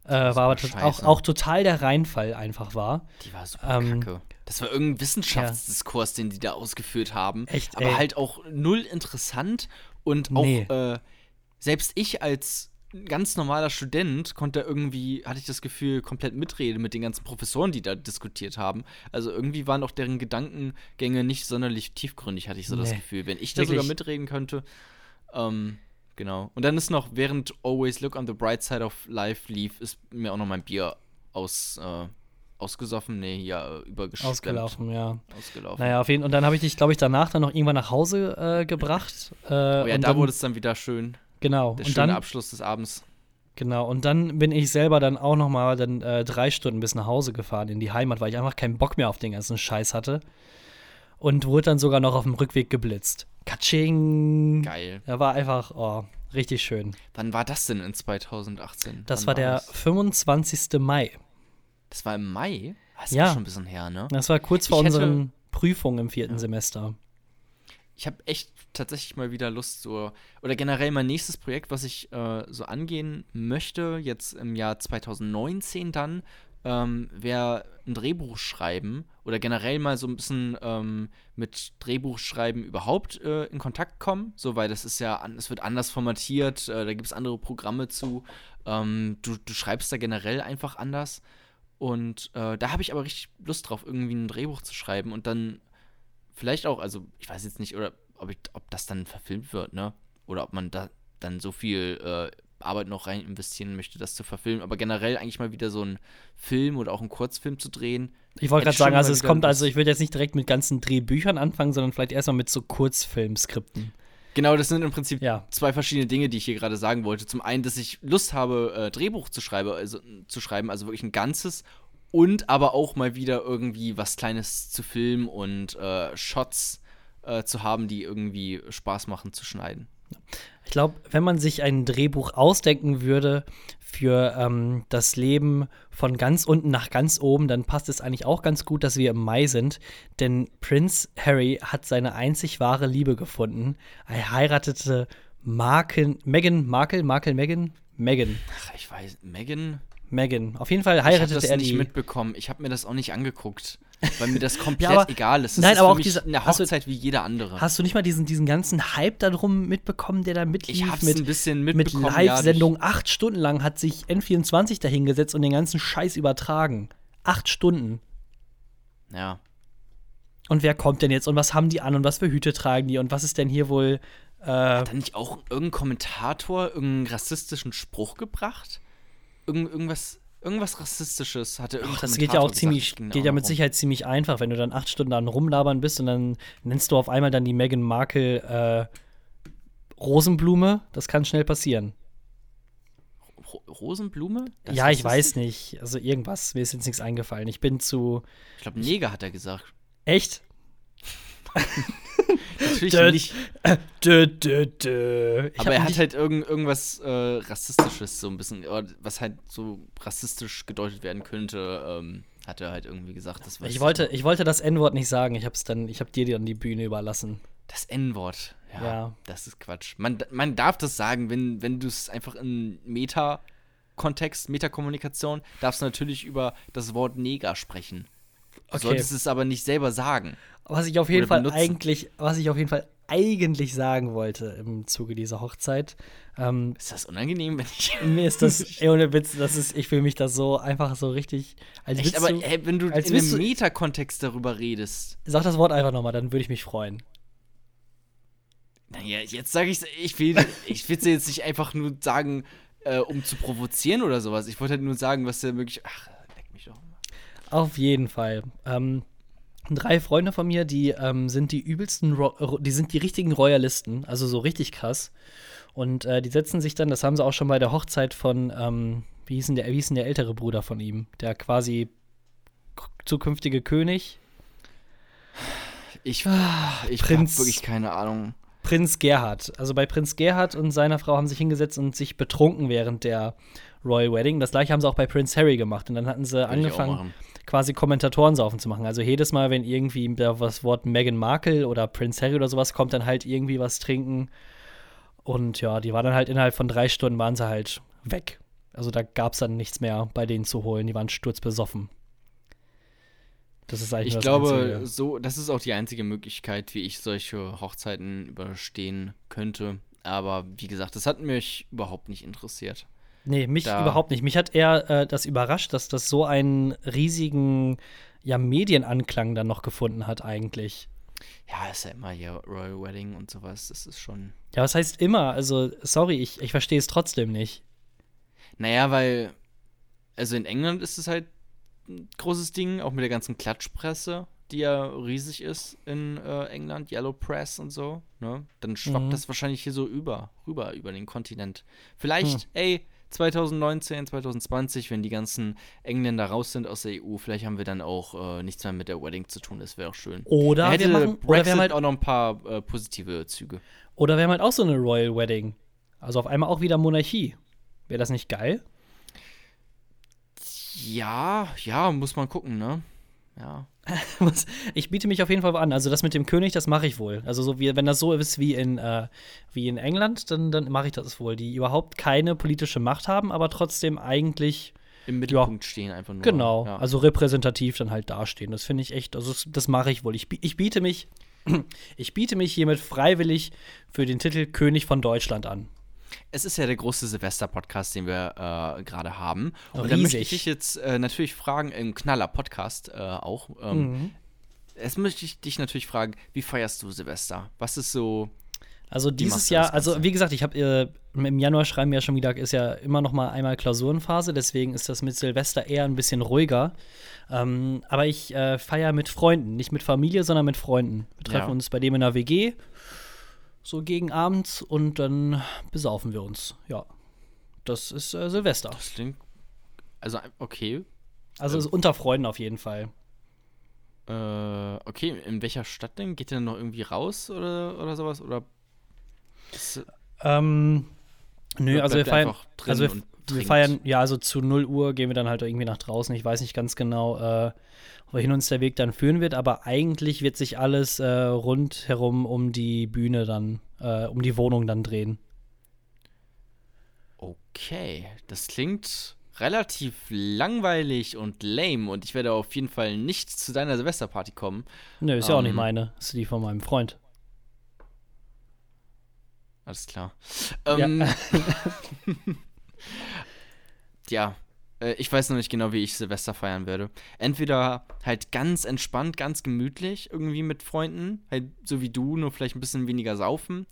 Äh, war aber auch, auch, total der Reinfall einfach war. Die war super ähm, kacke. Das war irgendein Wissenschaftsdiskurs, ja. den die da ausgeführt haben. Echt, aber ey. halt auch null interessant und nee. auch äh, selbst ich als ganz normaler Student konnte irgendwie, hatte ich das Gefühl, komplett mitreden mit den ganzen Professoren, die da diskutiert haben. Also irgendwie waren auch deren Gedankengänge nicht sonderlich tiefgründig, hatte ich so nee. das Gefühl. Wenn ich da Wirklich? sogar mitreden könnte, ähm, genau. Und dann ist noch, während Always Look on the Bright Side of Life lief, ist mir auch noch mein Bier aus, äh, ausgesoffen, nee, ja, übergeschwemmt. Ausgelaufen, ja. Ausgelaufen. Naja, auf jeden Fall. Und dann habe ich dich, glaube ich, danach dann noch irgendwann nach Hause äh, gebracht. Äh, oh ja, da wurde es dann wieder schön. Genau. Der und schöne dann, Abschluss des Abends. Genau, und dann bin ich selber dann auch noch mal dann äh, drei Stunden bis nach Hause gefahren in die Heimat, weil ich einfach keinen Bock mehr auf den ganzen Scheiß hatte. Und wurde dann sogar noch auf dem Rückweg geblitzt. Katsching! Geil. Er war einfach, oh, richtig schön. Wann war das denn in 2018? Das Wann war der das? 25. Mai. Das war im Mai? Das ist Ja. auch schon ein bisschen her, ne? Das war kurz vor Ich hätte- unseren Prüfungen im vierten Ja. Semester. Ich habe echt tatsächlich mal wieder Lust, so, oder generell mein nächstes Projekt, was ich äh, so angehen möchte, jetzt im Jahr 2019 dann, ähm, wäre ein Drehbuch schreiben oder generell mal so ein bisschen ähm, mit Drehbuchschreiben überhaupt äh, in Kontakt kommen, so, weil das ist ja, es wird anders formatiert, äh, da gibt es andere Programme zu, ähm, du, du schreibst da generell einfach anders und äh, da habe ich aber richtig Lust drauf, irgendwie ein Drehbuch zu schreiben und dann vielleicht auch, also ich weiß jetzt nicht, oder ob, ich, ob das dann verfilmt wird, ne? Oder ob man da dann so viel äh, Arbeit noch rein investieren möchte, das zu verfilmen. Aber generell eigentlich mal wieder so einen Film oder auch einen Kurzfilm zu drehen. Ich wollte gerade sagen, also es kommt, also ich würde jetzt nicht direkt mit ganzen Drehbüchern anfangen, sondern vielleicht erstmal mit so Kurzfilmskripten. Genau, das sind im Prinzip Ja. zwei verschiedene Dinge, die ich hier gerade sagen wollte. Zum einen, dass ich Lust habe, äh, Drehbuch zu schreiben, also zu schreiben, also wirklich ein ganzes und aber auch mal wieder irgendwie was Kleines zu filmen und äh, Shots äh, zu haben, die irgendwie Spaß machen zu schneiden. Ich glaube, wenn man sich ein Drehbuch ausdenken würde für ähm, das Leben von ganz unten nach ganz oben, dann passt es eigentlich auch ganz gut, dass wir im Mai sind. Denn Prince Harry hat seine einzig wahre Liebe gefunden. Er heiratete Marken, Meghan Markle, Markle, Meghan, Meghan, Ach, ich weiß, Megan. Auf jeden Fall ich habe heiratete das er nicht die. mitbekommen. Ich habe mir das auch nicht angeguckt, weil mir das <laughs> komplett aber- egal ist. Das nein, ist aber auch diese- eine hast du- Hochzeit wie jede andere. Hast du nicht mal diesen, diesen ganzen Hype darum mitbekommen, der da mitlief? ich habe es mit, ein bisschen mit mitbekommen. ja, Live-Sendung acht Stunden lang hat sich N24 dahingesetzt und den ganzen Scheiß übertragen. Acht Stunden. Ja. Und wer kommt denn jetzt und was haben die an und was für Hüte tragen die und was ist denn hier wohl. Äh, Hat dann nicht auch irgendein Kommentator irgendeinen rassistischen Spruch gebracht? Irgend, irgendwas, irgendwas Rassistisches hatte irgendein das geht ja auch ziemlich, gesagt, ging geht ja mit. Sicherheit ziemlich einfach, wenn du dann acht Stunden an rumlabern bist und dann nennst du auf einmal dann die Meghan Markle äh, Rosenblume. Das kann schnell passieren. Ro Rosenblume? Das ja, ich weiß nicht. Also irgendwas, mir ist jetzt nichts eingefallen. Ich bin zu. Ich glaube, Neger hat er gesagt. Echt? <laughs> Natürlich Dö, nicht. Dö, dö, dö. Ich Aber hab er hat halt irgend, irgendwas äh, Rassistisches, so ein bisschen, oder was halt so rassistisch gedeutet werden könnte, ähm, hat er halt irgendwie gesagt. Das Ich wollte, ich wollte das N-Wort nicht sagen. Ich hab's dann, ich habe dir dann die Bühne überlassen. Das N-Wort. Ja, Ja. Das ist Quatsch. Man, man darf das sagen, wenn, wenn du es einfach in Meta-Kontext, Metakommunikation, darfst du natürlich über das Wort Neger sprechen. Du Okay. solltest es aber nicht selber sagen. Was ich auf jeden Fall benutzen. eigentlich, was ich auf jeden Fall eigentlich sagen wollte im Zuge dieser Hochzeit, ähm, Ist das unangenehm, wenn ich. <laughs> mir ist das, <laughs> ey, ohne Witz, das ist, ich fühle mich da so einfach so richtig, als Echt, aber du, ey, wenn du in einem Meta-Kontext darüber redest. sag das Wort einfach nochmal, dann würde ich mich freuen. Naja, jetzt sage ich ich will ich will jetzt nicht einfach nur sagen, äh, um zu provozieren oder sowas. Ich wollte halt nur sagen, was der wirklich. Ach, leck mich doch. Auf jeden Fall. Ähm, drei Freunde von mir, die ähm, sind die übelsten, Ro die sind die richtigen Royalisten, also so richtig krass. Und äh, die setzen sich dann, das haben sie auch schon bei der Hochzeit von, ähm, wie hieß denn der, wie hieß denn der ältere Bruder von ihm, der quasi zukünftige König, Ich, Ah, ich Prinz- hab wirklich keine Ahnung. Prinz Gerhard. Also bei Prinz Gerhard und seiner Frau haben sich hingesetzt und sich betrunken während der Royal Wedding. Das gleiche haben sie auch bei Prince Harry gemacht. Und dann hatten sie auch angefangen. Quasi Kommentatoren-Saufen zu machen. Also jedes Mal, wenn irgendwie da das Wort Meghan Markle oder Prince Harry oder sowas kommt, dann halt irgendwie was trinken. Und ja, die waren dann halt innerhalb von drei Stunden waren sie halt weg. Also da gab es dann nichts mehr bei denen zu holen. Die waren sturzbesoffen. Das ist eigentlich Ich glaube, Einzige. so, das ist auch die einzige Möglichkeit, wie ich solche Hochzeiten überstehen könnte. Aber wie gesagt, das hat mich überhaupt nicht interessiert. Nee, mich Da- überhaupt nicht. Mich hat eher äh, das überrascht, dass das so einen riesigen ja, Medienanklang dann noch gefunden hat, eigentlich. Ja, ist ja immer hier Royal Wedding und sowas. Das ist schon. Ja, was heißt immer? Also, sorry, ich, ich verstehe es trotzdem nicht. Naja, weil. Also in England ist es halt ein großes Ding, auch mit der ganzen Klatschpresse, die ja riesig ist in äh, England, Yellow Press und so. Ne? Dann schwappt mhm. das wahrscheinlich hier so über, rüber, über den Kontinent. Vielleicht, hm. ey, 2019, 2020, wenn die ganzen Engländer raus sind aus der EU, vielleicht haben wir dann auch äh, nichts mehr mit der Wedding zu tun. Das wäre auch schön. Oder hätte wir machen, Brexit oder wir haben halt auch noch ein paar äh, positive Züge. Oder wir haben halt auch so eine Royal Wedding. Also auf einmal auch wieder Monarchie. Wäre das nicht geil? Ja, ja, muss man gucken, ne? Ja. <laughs> ich biete mich auf jeden Fall an. Also das mit dem König, das mache ich wohl. Also so wie, wenn das so ist wie in, äh, wie in England, dann, dann mache ich das wohl. Die überhaupt keine politische Macht haben, aber trotzdem eigentlich im Mittelpunkt ja, stehen einfach nur. Genau, ja. also repräsentativ dann halt dastehen. Das finde ich echt, also das, das mache ich wohl. Ich, ich biete mich, <clears throat> ich biete mich hiermit freiwillig für den Titel König von Deutschland an. Es ist ja der große Silvester-Podcast, den wir äh, gerade haben. Und Riesig. da möchte ich dich jetzt äh, natürlich fragen, im Knaller-Podcast äh, auch. Ähm, mhm. Jetzt möchte ich dich natürlich fragen, wie feierst du Silvester? Was ist so. Also dieses Jahr, also wie gesagt, ich habe äh, im Januar schreiben ja schon wieder, ist ja immer noch mal einmal Klausurenphase, deswegen ist das mit Silvester eher ein bisschen ruhiger. Ähm, aber ich äh, feiere mit Freunden, nicht mit Familie, sondern mit Freunden. Wir treffen ja. uns bei dem in der WG so gegen abends und dann besaufen wir uns. Ja. Das ist äh, Silvester. Das klingt. Also, okay. Also ähm, unter Freunden auf jeden Fall. Äh, okay, in welcher Stadt denn? Geht ihr dann noch irgendwie raus oder, oder sowas? Oder. Ähm, nö, also wir feiern. Also wir, wir, feiern, ja, also zu 0 Uhr gehen wir dann halt irgendwie nach draußen. Ich weiß nicht ganz genau, äh, wohin uns der Weg dann führen wird, aber eigentlich wird sich alles äh, rundherum um die Bühne dann, äh, um die Wohnung dann drehen. Okay, das klingt relativ langweilig und lame und ich werde auf jeden Fall nicht zu deiner Silvesterparty kommen. Nö, ist ähm, ja auch nicht ähm, meine, ist die von meinem Freund. Alles klar. Ähm, ja. <laughs> <laughs> ja, äh, ich weiß noch nicht genau, wie ich Silvester feiern werde. Entweder halt ganz entspannt, ganz gemütlich, irgendwie mit Freunden, halt so wie du, nur vielleicht ein bisschen weniger saufen.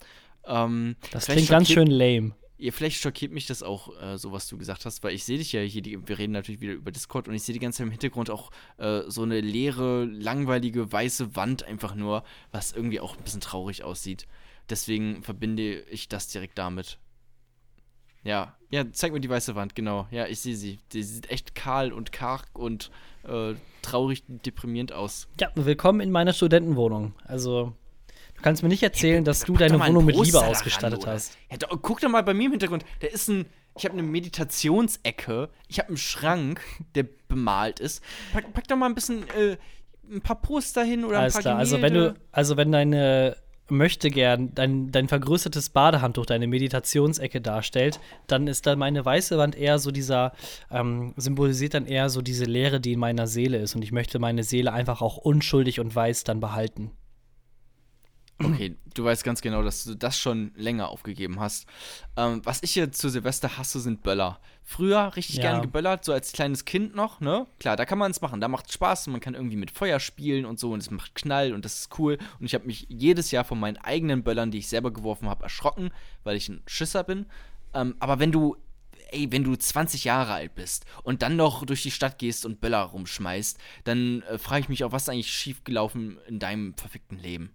Ähm, das klingt ganz schön lame. Ja, vielleicht schockiert mich das auch, äh, so was du gesagt hast, weil ich sehe dich ja hier, die, wir reden natürlich wieder über Discord und ich sehe die ganze Zeit im Hintergrund auch äh, so eine leere, langweilige, weiße Wand einfach nur, was irgendwie auch ein bisschen traurig aussieht. Deswegen verbinde ich das direkt damit. Ja, ja, zeig mir die weiße Wand, genau. Ja, ich sehe sie. Die sieht echt kahl und karg und äh, traurig und deprimierend aus. Ja, willkommen in meiner Studentenwohnung. Also, du kannst mir nicht erzählen, hey, dass du deine Wohnung mit Liebe ausgestattet ran, hast. Ja, da, guck doch mal bei mir im Hintergrund. Da ist ein. Ich habe eine Meditationsecke. Ich habe einen Schrank, der bemalt ist. Pack, pack doch mal ein bisschen. Äh, ein paar Poster hin oder Alles ein paar klar. Also wenn du, also wenn deine möchte gern dein, dein vergrößertes Badehandtuch, deine Meditationsecke darstellt, dann ist da meine weiße Wand eher so dieser, ähm, symbolisiert dann eher so diese Leere, die in meiner Seele ist. Und ich möchte meine Seele einfach auch unschuldig und weiß dann behalten. Okay, du weißt ganz genau, dass du das schon länger aufgegeben hast. Ähm, was ich hier zu Silvester hasse, sind Böller. Früher richtig ja. gern geböllert, so als kleines Kind noch, ne? Klar, da kann man es machen, da macht Spaß und man kann irgendwie mit Feuer spielen und so und es macht Knall und das ist cool. Und ich habe mich jedes Jahr von meinen eigenen Böllern, die ich selber geworfen habe, erschrocken, weil ich ein Schisser bin. Ähm, aber wenn du ey, wenn du 20 Jahre alt bist und dann noch durch die Stadt gehst und Böller rumschmeißt, dann äh, frage ich mich auch, was ist eigentlich schiefgelaufen in deinem verfickten Leben?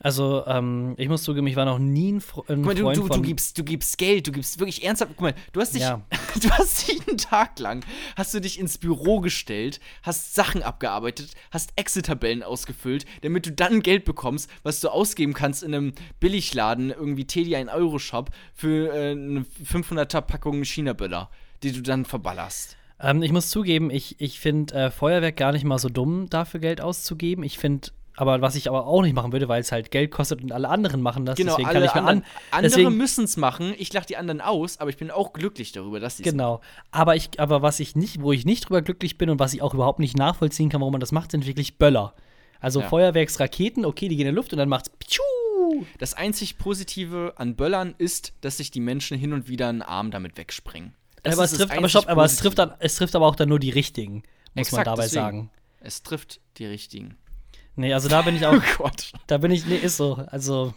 Also, ähm, ich muss zugeben, ich war noch nie ein, Fre ein mal, Freund du, du, von du gibst, du gibst Geld, du gibst wirklich ernsthaft. Guck mal, du hast dich, ja. <laughs> du hast dich einen Tag lang, hast du dich ins Büro gestellt, hast Sachen abgearbeitet, hast Excel-Tabellen ausgefüllt, damit du dann Geld bekommst, was du ausgeben kannst in einem Billigladen, irgendwie Teddy 1 Euro Shop für äh, eine 500er Packung China-Böller, die du dann verballerst. Ähm, ich muss zugeben, ich, ich finde äh, Feuerwerk gar nicht mal so dumm, dafür Geld auszugeben. Ich finde aber was ich aber auch nicht machen würde, weil es halt Geld kostet und alle anderen machen das. Genau, deswegen alle kann ich mir anderen, an. Andere müssen es machen. Ich lache die anderen aus, aber ich bin auch glücklich darüber, dass sie es Genau. Aber ich, aber was ich nicht, wo ich nicht drüber glücklich bin und was ich auch überhaupt nicht nachvollziehen kann, warum man das macht, sind wirklich Böller. Also ja. Feuerwerksraketen, okay, die gehen in die Luft und dann macht's Piu! Das einzig Positive an Böllern ist, dass sich die Menschen hin und wieder einen Arm damit wegspringen. Das aber, es trifft, aber, stopp, aber es trifft, dann, es trifft aber auch dann nur die richtigen, muss Exakt, man dabei deswegen. sagen. Es trifft die richtigen. Nee, also da bin ich <laughs> auch. Oh Gott. Da bin ich, nee, ist so. Also.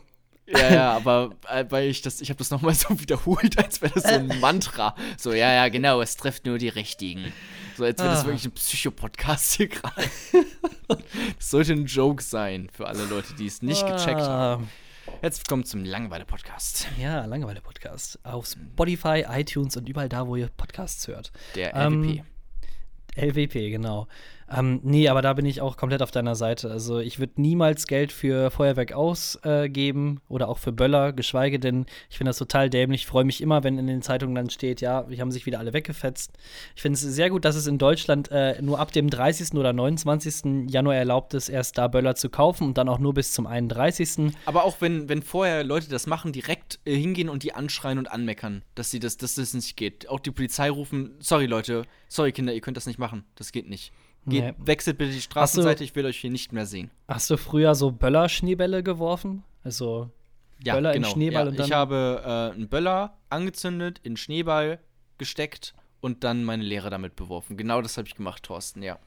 Ja, ja, aber äh, weil ich das, ich habe das nochmal so <laughs> wiederholt, als wäre das so ein <laughs> Mantra. So, ja, ja, genau, es trifft nur die Richtigen. So, als wäre das ah. wirklich ein Psycho-Podcast hier gerade. das sollte ein Joke sein für alle Leute, die es nicht gecheckt ah. haben. Jetzt kommt zum Langeweile-Podcast. Ja, Langeweile-Podcast. Auf Spotify, iTunes und überall da, wo ihr Podcasts hört. Der LWP. Ähm, LWP, genau. Ähm, nee, aber da bin ich auch komplett auf deiner Seite. Also ich würde niemals Geld für Feuerwerk ausgeben äh, oder auch für Böller, geschweige denn, ich finde das total dämlich. Ich freue mich immer, wenn in den Zeitungen dann steht, ja, die haben sich wieder alle weggefetzt. Ich finde es sehr gut, dass es in Deutschland äh, nur ab dem 30. oder 29. Januar erlaubt ist, erst da Böller zu kaufen und dann auch nur bis zum 31. Aber auch wenn, wenn vorher Leute das machen, direkt äh, hingehen und die anschreien und anmeckern, dass sie das, dass das nicht geht. Auch die Polizei rufen, sorry Leute, sorry Kinder, ihr könnt das nicht machen. Das geht nicht. Geht, nee. Wechselt bitte die Straßenseite, du, ich will euch hier nicht mehr sehen. Hast du früher so Böller-Schneebälle geworfen? Also ja, Böller genau. in Schneeball ja, und dann. Ich habe äh, einen Böller angezündet, in Schneeball gesteckt und dann meine Lehre damit beworfen. Genau das habe ich gemacht, Thorsten, ja.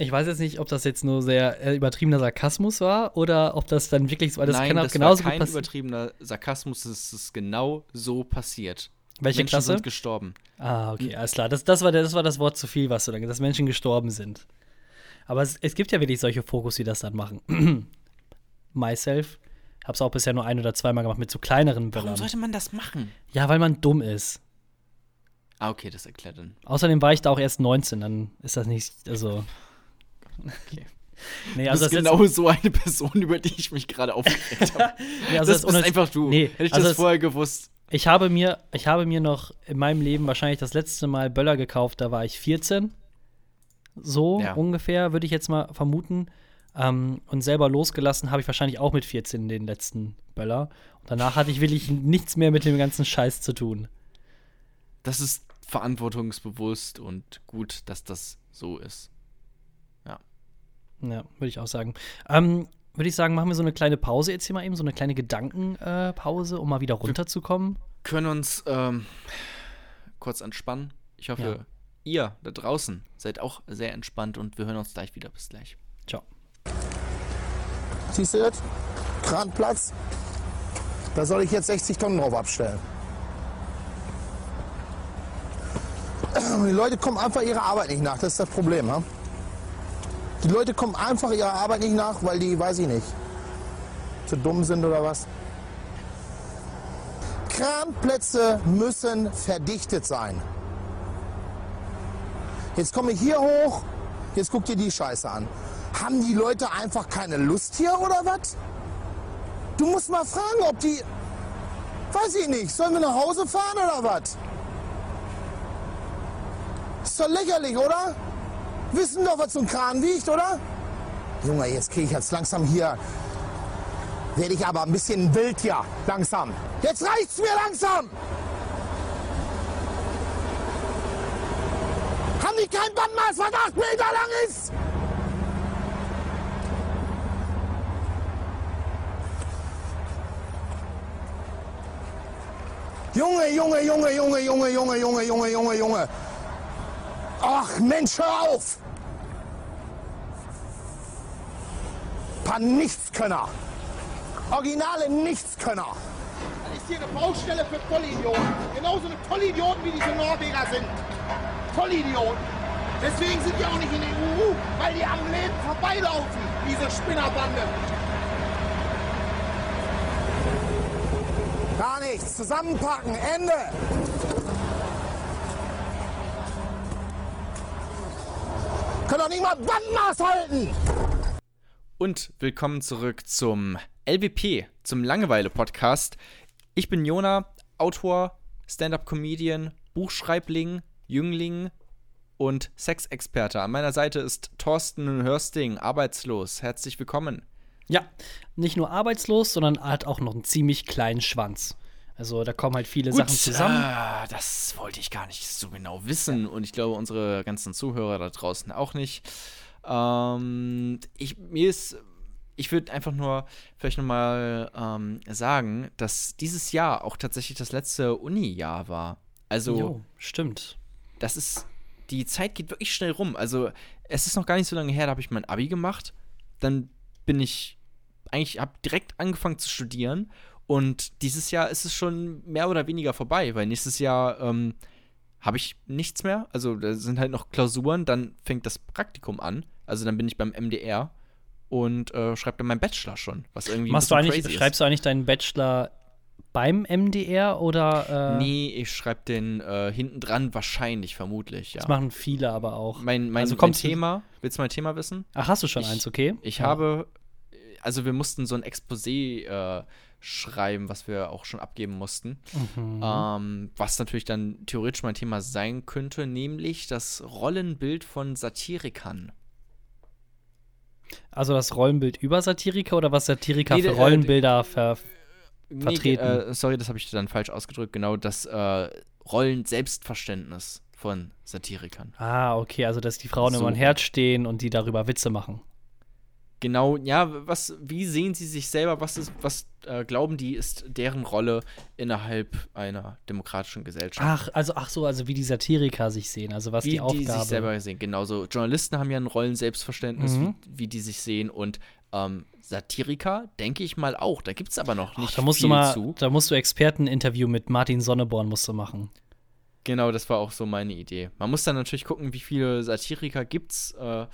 Ich weiß jetzt nicht, ob das jetzt nur sehr äh, übertriebener Sarkasmus war oder ob das dann wirklich so, weil das Nein, kann auch das genauso war kein übertriebener Sarkasmus, es ist genau so passiert. Welche Menschen Klasse? sind gestorben. Ah, okay, alles klar. Das, das, war, das war das Wort zu viel, was du dann, dass Menschen gestorben sind. Aber es, es gibt ja wirklich solche Fokus, die das dann machen. <clears throat> Myself. Hab's auch bisher nur ein oder zweimal gemacht mit so kleineren Böllern. Warum sollte man das machen? Ja, weil man dumm ist. Ah, okay, das erklärt dann. Außerdem war ich da auch erst 19, dann ist das nicht, also. Okay. <laughs> Nee, also das ist genau so eine Person, <laughs> über die ich mich gerade aufgeregt habe. <laughs> nee, also das, das ist einfach du. Nee, Hätte ich also das vorher gewusst. Ich habe mir, ich habe mir noch in meinem Leben wahrscheinlich das letzte Mal Böller gekauft, da war ich 14. So ja. ungefähr, würde ich jetzt mal vermuten. Ähm, und selber losgelassen habe ich wahrscheinlich auch mit 14 den letzten Böller. Und danach hatte ich wirklich nichts mehr mit dem ganzen Scheiß zu tun. Das ist verantwortungsbewusst und gut, dass das so ist. Ja. Ja, würde ich auch sagen. Ähm, würde ich sagen, machen wir so eine kleine Pause jetzt hier mal eben, so eine kleine Gedankenpause, äh, um mal wieder runterzukommen. Wir können uns ähm, kurz entspannen. Ich hoffe, ja. ihr da draußen seid auch sehr entspannt und wir hören uns gleich wieder. Bis gleich. Ciao. Siehst du das? Kranplatz. Da soll ich jetzt 60 Tonnen drauf abstellen. Die Leute kommen einfach ihrer Arbeit nicht nach, das ist das Problem. Ha? Die Leute kommen einfach ihrer Arbeit nicht nach, weil die, weiß ich nicht, zu dumm sind oder was. Kranplätze müssen verdichtet sein. Jetzt komme ich hier hoch, jetzt guck dir die Scheiße an. Haben die Leute einfach keine Lust hier oder was? Du musst mal fragen, ob die, weiß ich nicht, sollen wir nach Hause fahren oder was? Ist doch lächerlich, oder? Wissen doch, was so ein Kran wiegt, oder? Junge, jetzt kriege ich jetzt langsam hier. Werde ich aber ein bisschen wild hier, langsam. Jetzt reicht's mir langsam! Haben die kein Bandmaß, was acht Meter lang ist? Junge, Junge, Junge, Junge, Junge, Junge, Junge, Junge, Junge, Junge. Ach Mensch, hör auf! Paar Nichtskönner. Originale Nichtskönner. Das ist hier eine Baustelle für Vollidioten. Genauso eine Vollidioten wie diese Norweger sind. Vollidioten. Deswegen sind die auch nicht in der EU, weil die am Leben vorbeilaufen, diese Spinnerbande. Gar nichts. Zusammenpacken. Ende. Können doch nicht mal Bandmaß halten! Und willkommen zurück zum LWP, zum Langeweile-Podcast. Ich bin Jona, Autor, Stand-Up-Comedian, Buchschreibling, Jüngling und Sexexperte. An meiner Seite ist Thorsten Hörsting, arbeitslos. Herzlich willkommen. Ja, nicht nur arbeitslos, sondern hat auch noch einen ziemlich kleinen Schwanz. Also da kommen halt viele Gut, Sachen zusammen. Äh, das wollte ich gar nicht so genau wissen ja. und ich glaube unsere ganzen Zuhörer da draußen auch nicht. Ähm, ich, mir ist, ich würde einfach nur vielleicht nochmal ähm, sagen, dass dieses Jahr auch tatsächlich das letzte Uni-Jahr war. Also. Jo, stimmt. Das ist, die Zeit geht wirklich schnell rum. Also es ist noch gar nicht so lange her, da habe ich mein Abi gemacht dann bin ich eigentlich, habe direkt angefangen zu studieren und dieses Jahr ist es schon mehr oder weniger vorbei, weil nächstes Jahr ähm, habe ich nichts mehr. Also da sind halt noch Klausuren, dann fängt das Praktikum an. Also dann bin ich beim MDR und äh, schreibe dann meinen Bachelor schon. Was irgendwie Machst du eigentlich, schreibst du eigentlich deinen Bachelor beim MDR oder? Äh nee, ich schreibe den äh, hinten dran wahrscheinlich, vermutlich, ja. Das machen viele aber auch. Mein, mein, also mein Thema, willst du mein Thema wissen? Ach, hast du schon ich, eins, okay? Ich ja. habe, also wir mussten so ein Exposé äh, schreiben, was wir auch schon abgeben mussten. Mhm. Ähm, was natürlich dann theoretisch mein Thema sein könnte, nämlich das Rollenbild von Satirikern. Also das Rollenbild über Satiriker oder was Satiriker nee, für äh, Rollenbilder ver nee, vertreten? Äh, sorry, das habe ich dann falsch ausgedrückt. Genau, das äh, Rollen-Selbstverständnis von Satirikern. Ah, okay, also dass die Frauen so. immer ein Herz stehen und die darüber Witze machen genau, ja, was, wie sehen sie sich selber, was ist, was äh, glauben die, ist deren Rolle innerhalb einer demokratischen Gesellschaft? Ach, also ach so, also wie die Satiriker sich sehen, also was wie die Aufgabe. Wie die sich selber sehen, genauso. Journalisten haben ja ein Rollenselbstverständnis, mhm. wie, wie die sich sehen und ähm, Satiriker, denke ich mal auch. Da gibt es aber noch nicht ach, da musst viel du mal, zu. Da musst du Experteninterview mit Martin Sonneborn musst du machen. Genau, das war auch so meine Idee. Man muss dann natürlich gucken, wie viele Satiriker gibt's. Äh,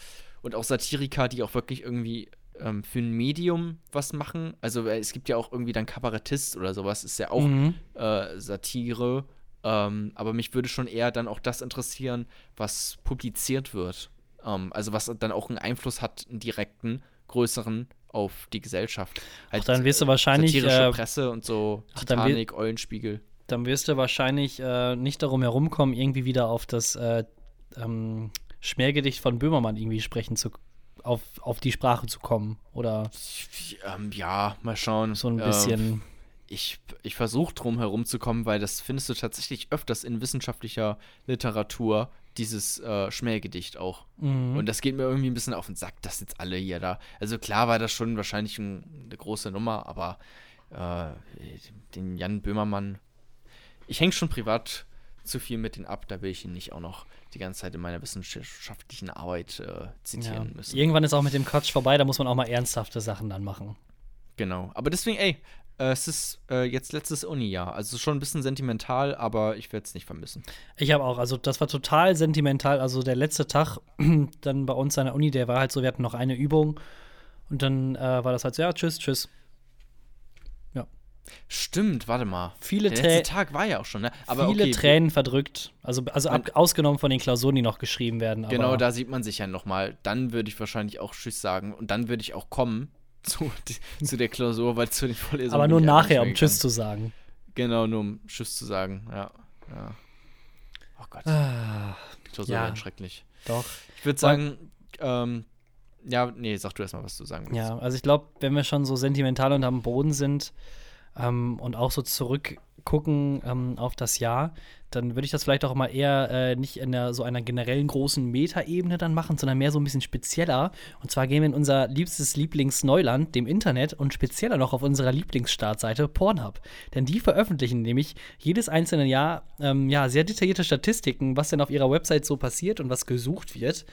und auch Satiriker, die auch wirklich irgendwie ähm, für ein Medium was machen. Also äh, es gibt ja auch irgendwie dann Kabarettist oder sowas, ist ja auch mhm. äh, Satire. Ähm, aber mich würde schon eher dann auch das interessieren, was publiziert wird. Ähm, also was dann auch einen Einfluss hat, einen direkten, größeren auf die Gesellschaft. Halt, ach, dann wirst du wahrscheinlich satirische äh, Presse und so ach, Titanic, Eulenspiegel. Dann wirst du wahrscheinlich äh, nicht darum herumkommen, irgendwie wieder auf das äh, ähm, Schmähgedicht von Böhmermann irgendwie sprechen zu, auf, auf die Sprache zu kommen, oder? Ähm, ja, mal schauen. So ein bisschen. Ähm, ich, ich versuche drum herum zu kommen, weil das findest du tatsächlich öfters in wissenschaftlicher Literatur, dieses äh, Schmähgedicht auch. Mhm. Und das geht mir irgendwie ein bisschen auf den Sack, dass jetzt alle hier da. Also klar war das schon wahrscheinlich ein, eine große Nummer, aber äh, den Jan Böhmermann, ich hänge schon privat zu viel mit denen ab, da will ich ihn nicht auch noch die ganze Zeit in meiner wissenschaftlichen Arbeit äh, zitieren ja. müssen. Irgendwann ist auch mit dem Quatsch vorbei, da muss man auch mal ernsthafte Sachen dann machen. Genau. Aber deswegen, ey, äh, es ist äh, jetzt letztes Uni-Jahr. Also schon ein bisschen sentimental, aber ich werde es nicht vermissen. Ich habe auch, also das war total sentimental. Also der letzte Tag <clears throat> dann bei uns an der Uni, der war halt so, wir hatten noch eine Übung und dann äh, war das halt so, ja, tschüss, tschüss. Stimmt, warte mal. Viele Der letzte Tag war ja auch schon, ne? Aber viele okay. Tränen verdrückt. Also, also ab, ausgenommen von den Klausuren, die noch geschrieben werden. genau, da sieht man sich ja noch mal. Dann würde ich wahrscheinlich auch Tschüss sagen. Und dann würde ich auch kommen <laughs> zu, die, zu der Klausur, weil zu den Vorlesungen. Aber nur nachher, um Tschüss zu sagen. Genau, nur um Tschüss zu sagen, ja. ja. Oh Gott. Ah, die Klausur ja, schrecklich. Doch. Ich würde sagen, ähm, ja, nee, sag du erstmal, was du sagen willst. Ja, also ich glaube, wenn wir schon so sentimental und am Boden sind, ähm, und auch so zurückgucken ähm, auf das Jahr, dann würde ich das vielleicht auch mal eher äh, nicht in der, so einer generellen großen Metaebene dann machen, sondern mehr so ein bisschen spezieller. Und zwar gehen wir in unser liebstes Lieblingsneuland, dem Internet, und spezieller noch auf unserer Lieblingsstartseite Pornhub. Denn die veröffentlichen nämlich jedes einzelne Jahr ähm, ja, sehr detaillierte Statistiken, was denn auf ihrer Website so passiert und was gesucht wird.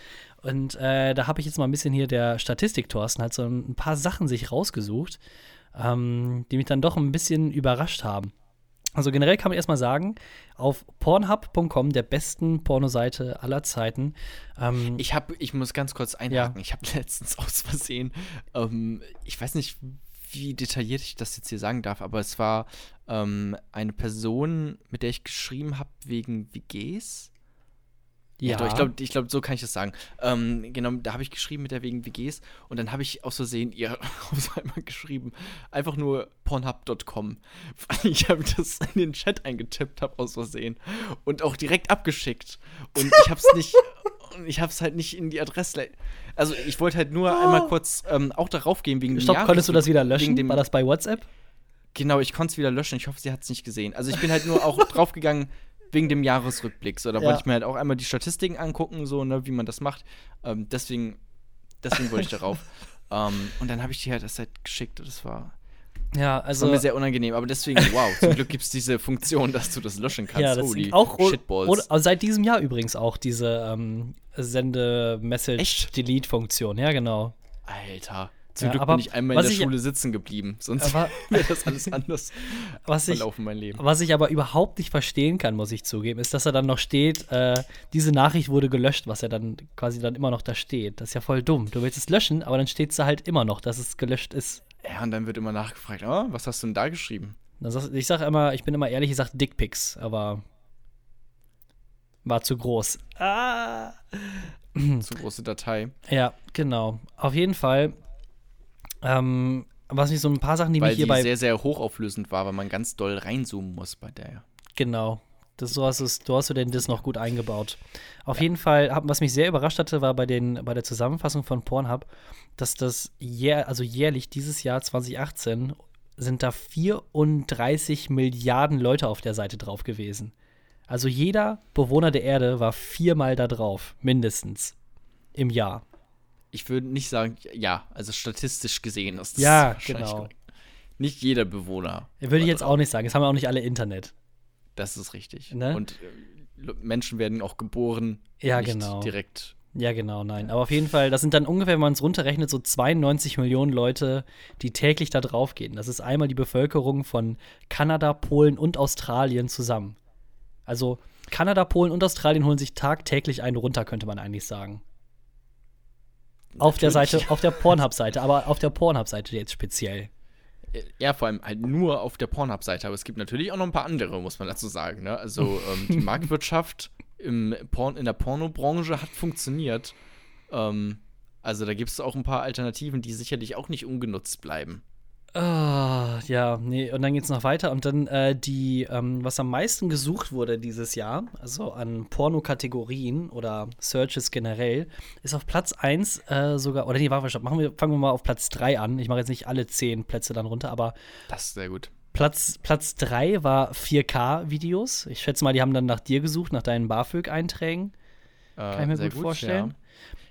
Und äh, da habe ich jetzt mal ein bisschen hier der Statistik, Thorsten, halt so ein paar Sachen sich rausgesucht ähm, die mich dann doch ein bisschen überrascht haben. Also generell kann man erstmal sagen, auf pornhub.com, der besten Pornoseite aller Zeiten. Ähm, ich habe, ich muss ganz kurz einhaken, ja. ich habe <laughs> letztens aus Versehen, ähm, ich weiß nicht, wie detailliert ich das jetzt hier sagen darf, aber es war ähm, eine Person, mit der ich geschrieben habe wegen WGs. Ja, doch, ich glaube, ich glaub, so kann ich das sagen. Ähm, genau, da habe ich geschrieben mit der wegen WGs und dann habe ich aus Versehen ihr <laughs> auf einmal geschrieben, einfach nur pornhub.com. <laughs> Ich habe das in den Chat eingetippt, habe aus Versehen und auch direkt abgeschickt. Und ich habe es nicht, <laughs> ich habe es halt nicht in die Adresse. Also ich wollte halt nur oh. einmal kurz ähm, auch darauf gehen wegen Stopp, dem konntest du das wieder löschen? Dem, War das bei WhatsApp? Genau, ich konnte es wieder löschen. Ich hoffe, sie hat es nicht gesehen. Also ich bin halt nur auch draufgegangen wegen dem Jahresrückblick. So, da ja. wollte ich mir halt auch einmal die Statistiken angucken, so, ne, wie man das macht. Ähm, deswegen, deswegen wollte ich darauf. <laughs> ähm, und dann habe ich dir halt das halt geschickt und das war. Ja, also. Das war mir sehr unangenehm, aber deswegen, <laughs> wow, zum Glück gibt es diese Funktion, dass du das löschen kannst. Ja, das Holy auch Shitballs. Oder, seit diesem Jahr übrigens auch diese ähm, Sende-Message-Delete-Funktion, ja, genau. Alter. Zum ja, Glück bin ich einmal in der ich, Schule sitzen geblieben, sonst <laughs> wäre das alles anders <laughs> was verlaufen, ich, mein Leben. Was ich aber überhaupt nicht verstehen kann, muss ich zugeben, ist, dass er dann noch steht, äh, diese Nachricht wurde gelöscht, was er dann quasi dann immer noch da steht. Das ist ja voll dumm. Du willst es löschen, aber dann steht es da halt immer noch, dass es gelöscht ist. Ja, und dann wird immer nachgefragt, oh, was hast du denn da geschrieben? Ich sag immer, ich bin immer ehrlich, ich sag Dickpics, aber war zu groß. Ah. zu große Datei. Ja, genau. Auf jeden Fall ähm, was mich so ein paar Sachen, die weil mich hierbei. sehr, sehr hochauflösend war, weil man ganz doll reinzoomen muss bei der. Genau. Das, so hast du hast du denn das noch gut eingebaut. Auf ja. jeden Fall, was mich sehr überrascht hatte, war bei, den, bei der Zusammenfassung von Pornhub, dass das jähr, also jährlich dieses Jahr 2018 sind da 34 Milliarden Leute auf der Seite drauf gewesen. Also jeder Bewohner der Erde war viermal da drauf, mindestens im Jahr ich würde nicht sagen, ja, also statistisch gesehen ist das ja, genau. Nicht jeder Bewohner. Würde ich jetzt auch nicht sagen. Es haben auch nicht alle Internet. Das ist richtig. Ne? Und äh, Menschen werden auch geboren. Ja, nicht genau. Direkt. Ja, genau, nein. Aber auf jeden Fall, das sind dann ungefähr, wenn man es runterrechnet, so 92 Millionen Leute, die täglich da drauf gehen. Das ist einmal die Bevölkerung von Kanada, Polen und Australien zusammen. Also Kanada, Polen und Australien holen sich tagtäglich einen runter, könnte man eigentlich sagen. Auf der Seite, auf der Pornhub-Seite, aber auf der Pornhub-Seite jetzt speziell. Ja, vor allem halt nur auf der Pornhub-Seite, aber es gibt natürlich auch noch ein paar andere, muss man dazu sagen. Ne? Also <laughs> ähm, die Marktwirtschaft im Porn, in der Pornobranche hat funktioniert. Ähm, also da gibt es auch ein paar Alternativen, die sicherlich auch nicht ungenutzt bleiben. Ah, ja, nee, und dann geht's noch weiter. Und dann äh, die, ähm, was am meisten gesucht wurde dieses Jahr, also an Porno-Kategorien oder Searches generell, ist auf Platz 1 äh, sogar, oder nee, warte, stopp, machen wir, fangen wir mal auf Platz 3 an. Ich mache jetzt nicht alle 10 Plätze dann runter, aber. Das ist sehr gut. Platz, Platz 3 war 4K-Videos. Ich schätze mal, die haben dann nach dir gesucht, nach deinen BAföG-Einträgen. Äh, Kann ich mir gut, gut vorstellen. Ja.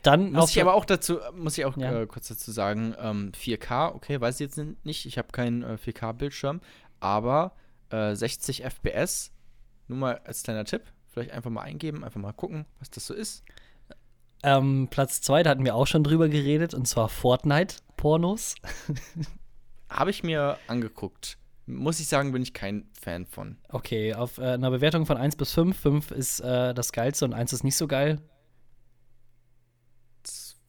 Dann muss ich aber auch dazu, muss ich auch ja. äh, kurz dazu sagen, ähm, 4K, okay, weiß ich jetzt nicht, ich habe keinen äh, 4K-Bildschirm, aber äh, 60 FPS, nur mal als kleiner Tipp, vielleicht einfach mal eingeben, einfach mal gucken, was das so ist. Ähm, Platz 2, da hatten wir auch schon drüber geredet, und zwar Fortnite-Pornos. <laughs> habe ich mir angeguckt. Muss ich sagen, bin ich kein Fan von. Okay, auf äh, einer Bewertung von 1 bis 5, 5 ist äh, das geilste und 1 ist nicht so geil.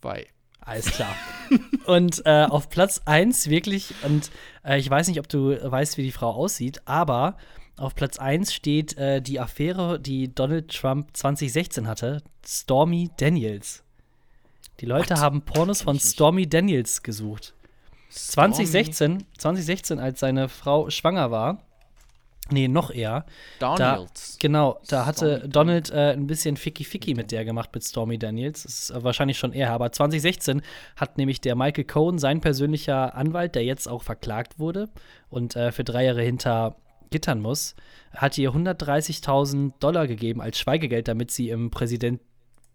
2. Alles klar. <laughs> und äh, auf Platz 1 wirklich, und äh, ich weiß nicht, ob du weißt, wie die Frau aussieht, aber auf Platz 1 steht äh, die Affäre, die Donald Trump 2016 hatte, Stormy Daniels. Die Leute What? haben Pornos von Stormy Daniels gesucht. Stormy? 2016, 2016, als seine Frau schwanger war, Nee, noch eher. Donalds. Da, genau, da hatte Stormy Donald äh, ein bisschen Ficky-Ficky mit der gemacht, mit Stormy Daniels. Das ist wahrscheinlich schon eher. Aber 2016 hat nämlich der Michael Cohen, sein persönlicher Anwalt, der jetzt auch verklagt wurde und äh, für drei Jahre hinter Gittern muss, hat ihr 130.000 Dollar gegeben als Schweigegeld, damit sie im Präsident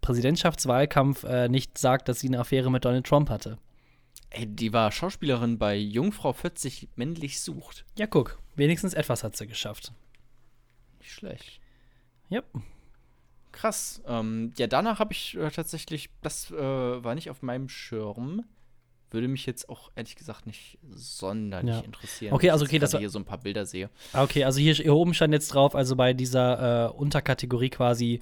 Präsidentschaftswahlkampf äh, nicht sagt, dass sie eine Affäre mit Donald Trump hatte. Ey, die war Schauspielerin bei Jungfrau 40 männlich sucht. Ja, guck. Wenigstens etwas hat sie geschafft. Nicht schlecht. Ja. Krass. Ähm, ja, danach habe ich äh, tatsächlich, das äh, war nicht auf meinem Schirm würde mich jetzt auch ehrlich gesagt nicht sonderlich ja. interessieren. Okay, also okay, dass ich hier so ein paar Bilder sehe. Ah, okay, also hier, hier oben stand jetzt drauf, also bei dieser äh, Unterkategorie quasi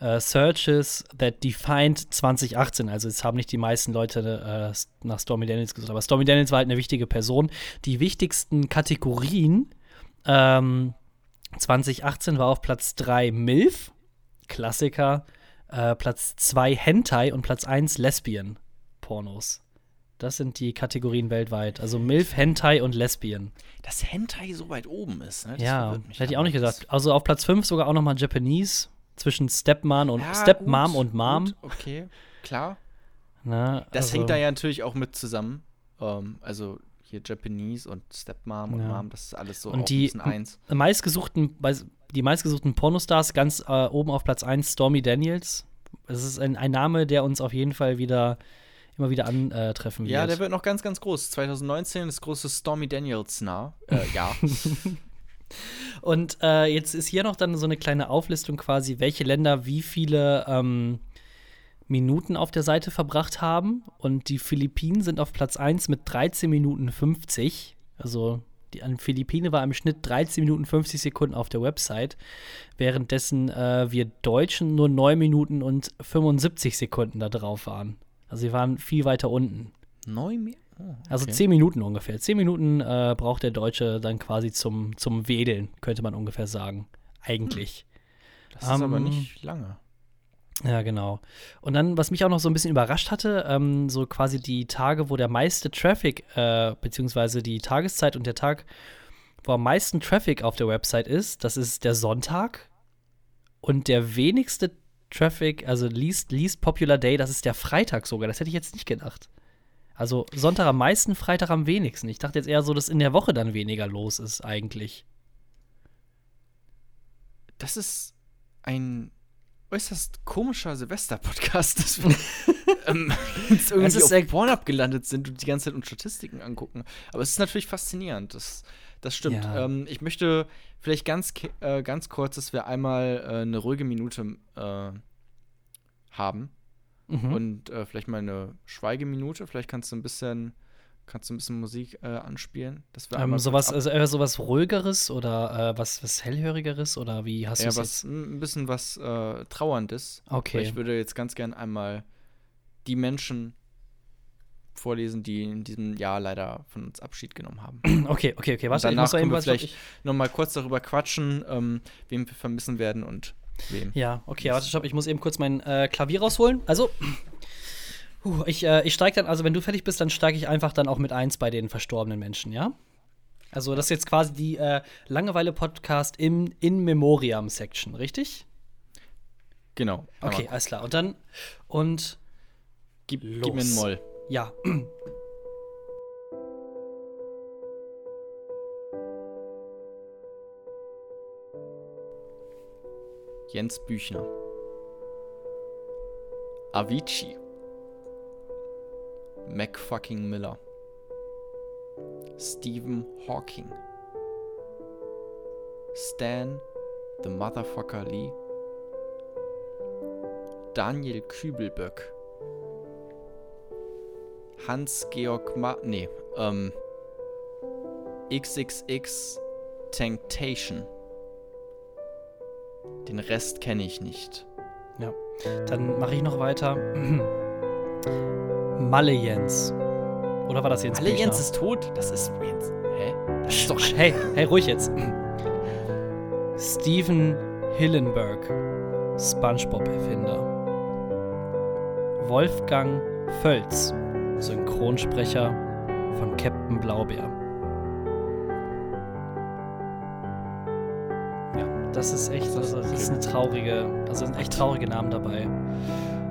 äh, Searches that defined 2018. Also es haben nicht die meisten Leute äh, nach Stormy Daniels gesucht, aber Stormy Daniels war halt eine wichtige Person. Die wichtigsten Kategorien ähm, 2018 war auf Platz 3 MILF, Klassiker, äh, Platz 2 Hentai und Platz 1 Lesbian Pornos. Das sind die Kategorien weltweit. Also MILF, Hentai und Lesbian. Dass Hentai so weit oben ist, ne? Das ja, hätte ich auch nicht gesagt. Also auf Platz 5 sogar auch nochmal Japanese zwischen Stepmom und ja, Stepmom und Mom. Gut, okay, klar. Na, das also, hängt da ja natürlich auch mit zusammen. Um, ähm, also hier Japanese und Stepmom und ja. Mom, das ist alles so und die eins. Meistgesuchten, die meistgesuchten Pornostars ganz äh, oben auf Platz 1 Stormy Daniels. Es ist ein, ein Name, der uns auf jeden Fall wieder immer wieder antreffen wird. Ja, der wird noch ganz, ganz groß. 2019 ist große Stormy Daniels nah. Äh, ja. <laughs> Und äh, jetzt ist hier noch dann so eine kleine Auflistung quasi, welche Länder wie viele ähm, Minuten auf der Seite verbracht haben. Und die Philippinen sind auf Platz 1 mit 13 Minuten 50. Also die an Philippinen war im Schnitt 13 Minuten 50 Sekunden auf der Website, währenddessen äh, wir Deutschen nur 9 Minuten und 75 Sekunden da drauf waren. Also sie waren viel weiter unten. 9 Minuten? Oh, okay. Also 10 Minuten ungefähr. 10 Minuten äh, braucht der Deutsche dann quasi zum, zum Wedeln, könnte man ungefähr sagen. Eigentlich. Das ist um, aber ähm, nicht lange. Ja, genau. Und dann, was mich auch noch so ein bisschen überrascht hatte, ähm, so quasi die Tage, wo der meiste Traffic, äh, beziehungsweise die Tageszeit und der Tag, wo am meisten Traffic auf der Website ist, das ist der Sonntag. Und der wenigste Traffic, also least, least popular day, das ist der Freitag sogar. Das hätte ich jetzt nicht gedacht. Also Sonntag am meisten, Freitag am wenigsten. Ich dachte jetzt eher so, dass in der Woche dann weniger los ist eigentlich. Das ist ein äußerst komischer Silvester-Podcast, <laughs> dass wir <laughs> ähm, jetzt irgendwie auf Pornhub gelandet sind und die ganze Zeit uns Statistiken angucken. Aber es ist natürlich faszinierend. Das, das stimmt. Ja. Ähm, ich möchte vielleicht ganz, äh, ganz kurz, dass wir einmal äh, eine ruhige Minute äh, haben. Mhm. Und äh, vielleicht mal eine Schweigeminute. Vielleicht kannst du ein bisschen Kannst du ein bisschen Musik äh, anspielen? Das ähm, sowas, also eher sowas ruhigeres oder äh, was, was hellhörigeres oder wie hast du es? Ja, was ein bisschen was äh, trauerndes. Okay. ich würde jetzt ganz gern einmal die Menschen vorlesen, die in diesem Jahr leider von uns Abschied genommen haben. <clears throat> Okay, okay, okay. Was danach können wir vielleicht noch mal kurz darüber quatschen, ähm, wem wir vermissen werden und wem. Ja, okay, warte, stopp, ich muss eben kurz mein äh, Klavier rausholen. Also <clears throat> Puh, ich, äh, ich steige dann, also wenn du fertig bist, dann steige ich einfach dann auch mit eins bei den verstorbenen Menschen, ja? Also das ist jetzt quasi die äh, Langeweile-Podcast im In Memoriam-Section, richtig? Genau. Okay, alles klar. Und dann, und gib, los. gib mir einen Moll. Ja. Jens Büchner. Avicii. McFucking Miller. Stephen Hawking. Stan the Motherfucker Lee. Daniel Kübelböck. Hans-Georg Ma. Nee, ähm. XXX Tanktation. Den Rest kenne ich nicht. Ja. Dann mache ich noch weiter. <clears throat> Malle Jens. Oder war das Jens Malle Jens ist tot? Das ist Jens. Hä? Das ist doch. Hey, hey, ruhig jetzt. Steven Hillenberg, SpongeBob-Erfinder. Wolfgang Völz, Synchronsprecher von Captain Blaubeer. Ja, das ist echt, also, das ist eine traurige, also sind echt traurige Namen dabei.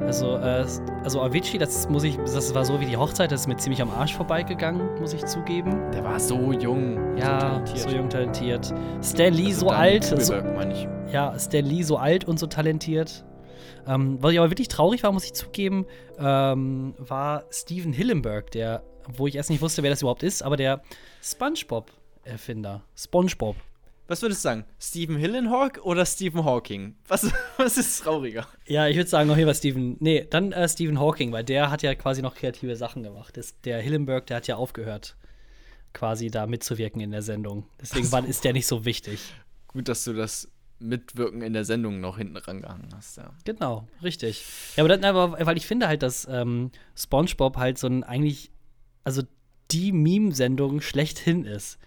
Also, äh, also Avicii, das muss ich, das war so wie die Hochzeit, das ist mir ziemlich am Arsch vorbeigegangen, muss ich zugeben. Der war so jung. Ja, so, so jung talentiert. Stan Lee also so alt. So, ich. Ja, Stan Lee so alt und so talentiert. Ähm, was ich aber wirklich traurig war, muss ich zugeben, ähm, war Steven Hillenberg, der, wo ich erst nicht wusste, wer das überhaupt ist, aber der SpongeBob-Erfinder. SpongeBob. Was würdest du sagen? Stephen Hillenhawk oder Stephen Hawking? Was, <laughs> was ist trauriger? Ja, ich würde sagen, noch hier war Stephen. Nee, dann äh, Stephen Hawking, weil der hat ja quasi noch kreative Sachen gemacht. Das, der Hillenberg, der hat ja aufgehört, quasi da mitzuwirken in der Sendung. Deswegen so. ist der nicht so wichtig. Gut, dass du das Mitwirken in der Sendung noch hinten rangehangen hast, ja. Genau, richtig. Ja, aber, dann, aber weil ich finde halt, dass ähm, SpongeBob halt so ein eigentlich, also die Meme-Sendung schlechthin ist.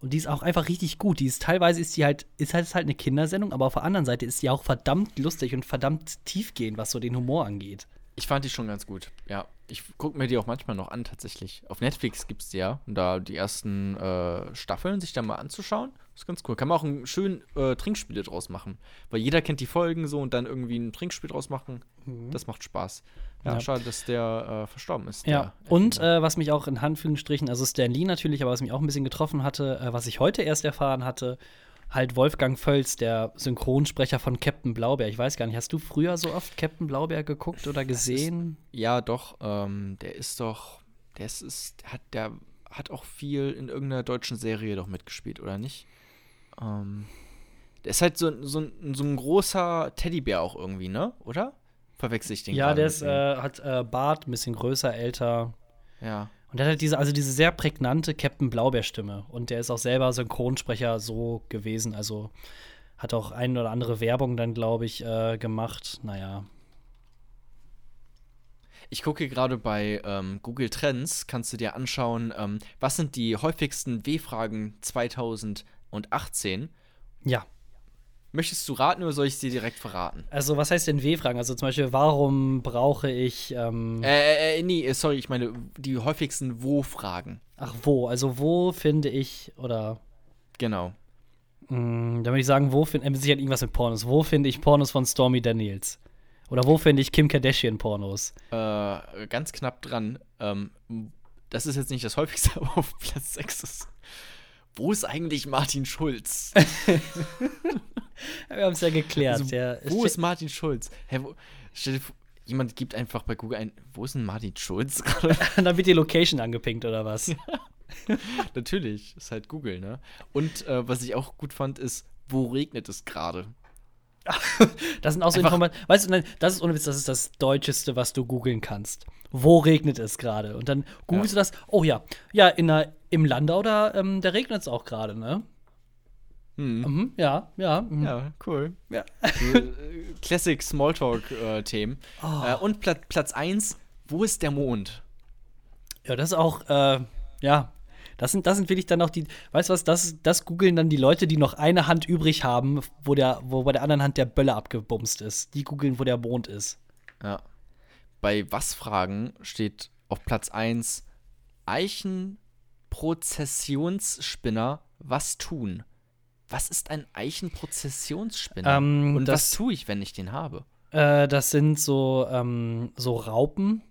Und die ist auch einfach richtig gut. Die ist teilweise ist die halt, ist halt, ist halt eine Kindersendung, aber auf der anderen Seite ist die auch verdammt lustig und verdammt tiefgehend, was so den Humor angeht. Ich fand die schon ganz gut, ja. Ich gucke mir die auch manchmal noch an, tatsächlich. Auf Netflix gibt es die ja. Und da die ersten äh, Staffeln sich da mal anzuschauen, ist ganz cool. Kann man auch ein schön äh, Trinkspiele draus machen. Weil jeder kennt die Folgen so und dann irgendwie ein Trinkspiel draus machen. Mhm. Das macht Spaß. Ja, ja, schade, dass der äh, verstorben ist. Ja, und äh, was mich auch in Handfühlungsstrichen, also Stan Lee natürlich, aber was mich auch ein bisschen getroffen hatte, äh, was ich heute erst erfahren hatte, halt Wolfgang Völz, der Synchronsprecher von Captain Blaubeer. Ich weiß gar nicht, hast du früher so oft Captain Blaubeer geguckt oder gesehen? Ist, ja, doch. Ähm, der ist doch, der ist, ist, hat, der hat auch viel in irgendeiner deutschen Serie doch mitgespielt, oder nicht? Ähm, der ist halt so, so, so ein großer Teddybär auch irgendwie, ne? Oder? Verwechsel ich den Ja, der ist, äh, hat äh, Bart, ein bisschen größer, älter. Ja. Und der hat halt diese, also diese sehr prägnante Captain Blaubeer-Stimme. Und der ist auch selber Synchronsprecher so gewesen. Also hat auch eine oder andere Werbung dann, glaube ich, äh, gemacht. Naja. Ich gucke gerade bei ähm, Google Trends, kannst du dir anschauen, ähm, was sind die häufigsten W-Fragen 2018? Ja. Möchtest du raten oder soll ich sie direkt verraten? Also, was heißt denn W-Fragen? Also zum Beispiel, warum brauche ich. Ähm äh, äh, nee, sorry, ich meine die häufigsten Wo-Fragen. Ach, wo? Also, wo finde ich oder. Genau. Mh, hm, dann würde ich sagen, wo finde ich. Sicher irgendwas mit Pornos. Wo finde ich Pornos von Stormy Daniels? Oder wo finde ich Kim Kardashian-Pornos? Äh, ganz knapp dran. Ähm, das ist jetzt nicht das häufigste, <laughs> aber auf Platz 6 ist. Wo ist eigentlich Martin Schulz? <laughs> <laughs> Wir haben es ja geklärt. Also, ja. Wo ist Martin Schulz? Hä, wo, stell dir vor, jemand gibt einfach bei Google ein, wo ist denn Martin Schulz gerade? <laughs> Dann wird die Location angepinkt oder was? <laughs> Natürlich, ist halt Google, ne? Und äh, was ich auch gut fand, ist, wo regnet es gerade? das sind auch so Informationen. Weißt du, nein, das ist ohne Witz, das ist das Deutscheste, was du googeln kannst. Wo regnet es gerade? Und dann googelst ja. du das, oh ja, ja, in der, im Landau, da, ähm, da regnet es auch gerade, ne? Hm. Mhm, ja, ja. Mhm. Ja, cool. Ja. Äh, Classic Smalltalk-Themen. Äh, oh. äh, und Pla Platz 1, wo ist der Mond? Ja, das ist auch, äh, ja, das sind, das sind wirklich dann auch die, weißt du was, das, das googeln dann die Leute, die noch eine Hand übrig haben, wo, der, wo bei der anderen Hand der Böller abgebumst ist. Die googeln, wo der Mond ist. Ja. Bei Was-Fragen steht auf Platz 1 Eichenprozessionsspinner, was tun? Was ist ein Eichenprozessionsspinner? Ähm, Und das, was tue ich, wenn ich den habe? Äh, das sind so, ähm, so Raupen,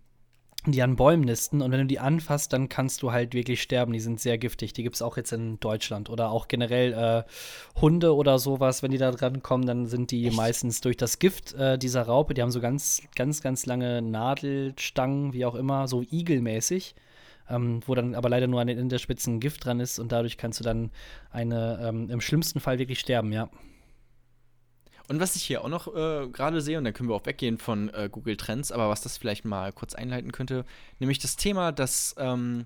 die an Bäumen nisten. Und wenn du die anfasst, dann kannst du halt wirklich sterben. Die sind sehr giftig. Die gibt es auch jetzt in Deutschland. Oder auch generell äh, Hunde oder sowas, wenn die da dran kommen, dann sind die Echt? meistens durch das Gift äh, dieser Raupe. Die haben so ganz, ganz, ganz lange Nadelstangen, wie auch immer, so igelmäßig ähm, wo dann aber leider nur an den Enderspitzen Gift dran ist und dadurch kannst du dann eine ähm, im schlimmsten Fall wirklich sterben, ja. Und was ich hier auch noch äh, gerade sehe, und dann können wir auch weggehen von äh, Google Trends, aber was das vielleicht mal kurz einleiten könnte, nämlich das Thema, dass ähm,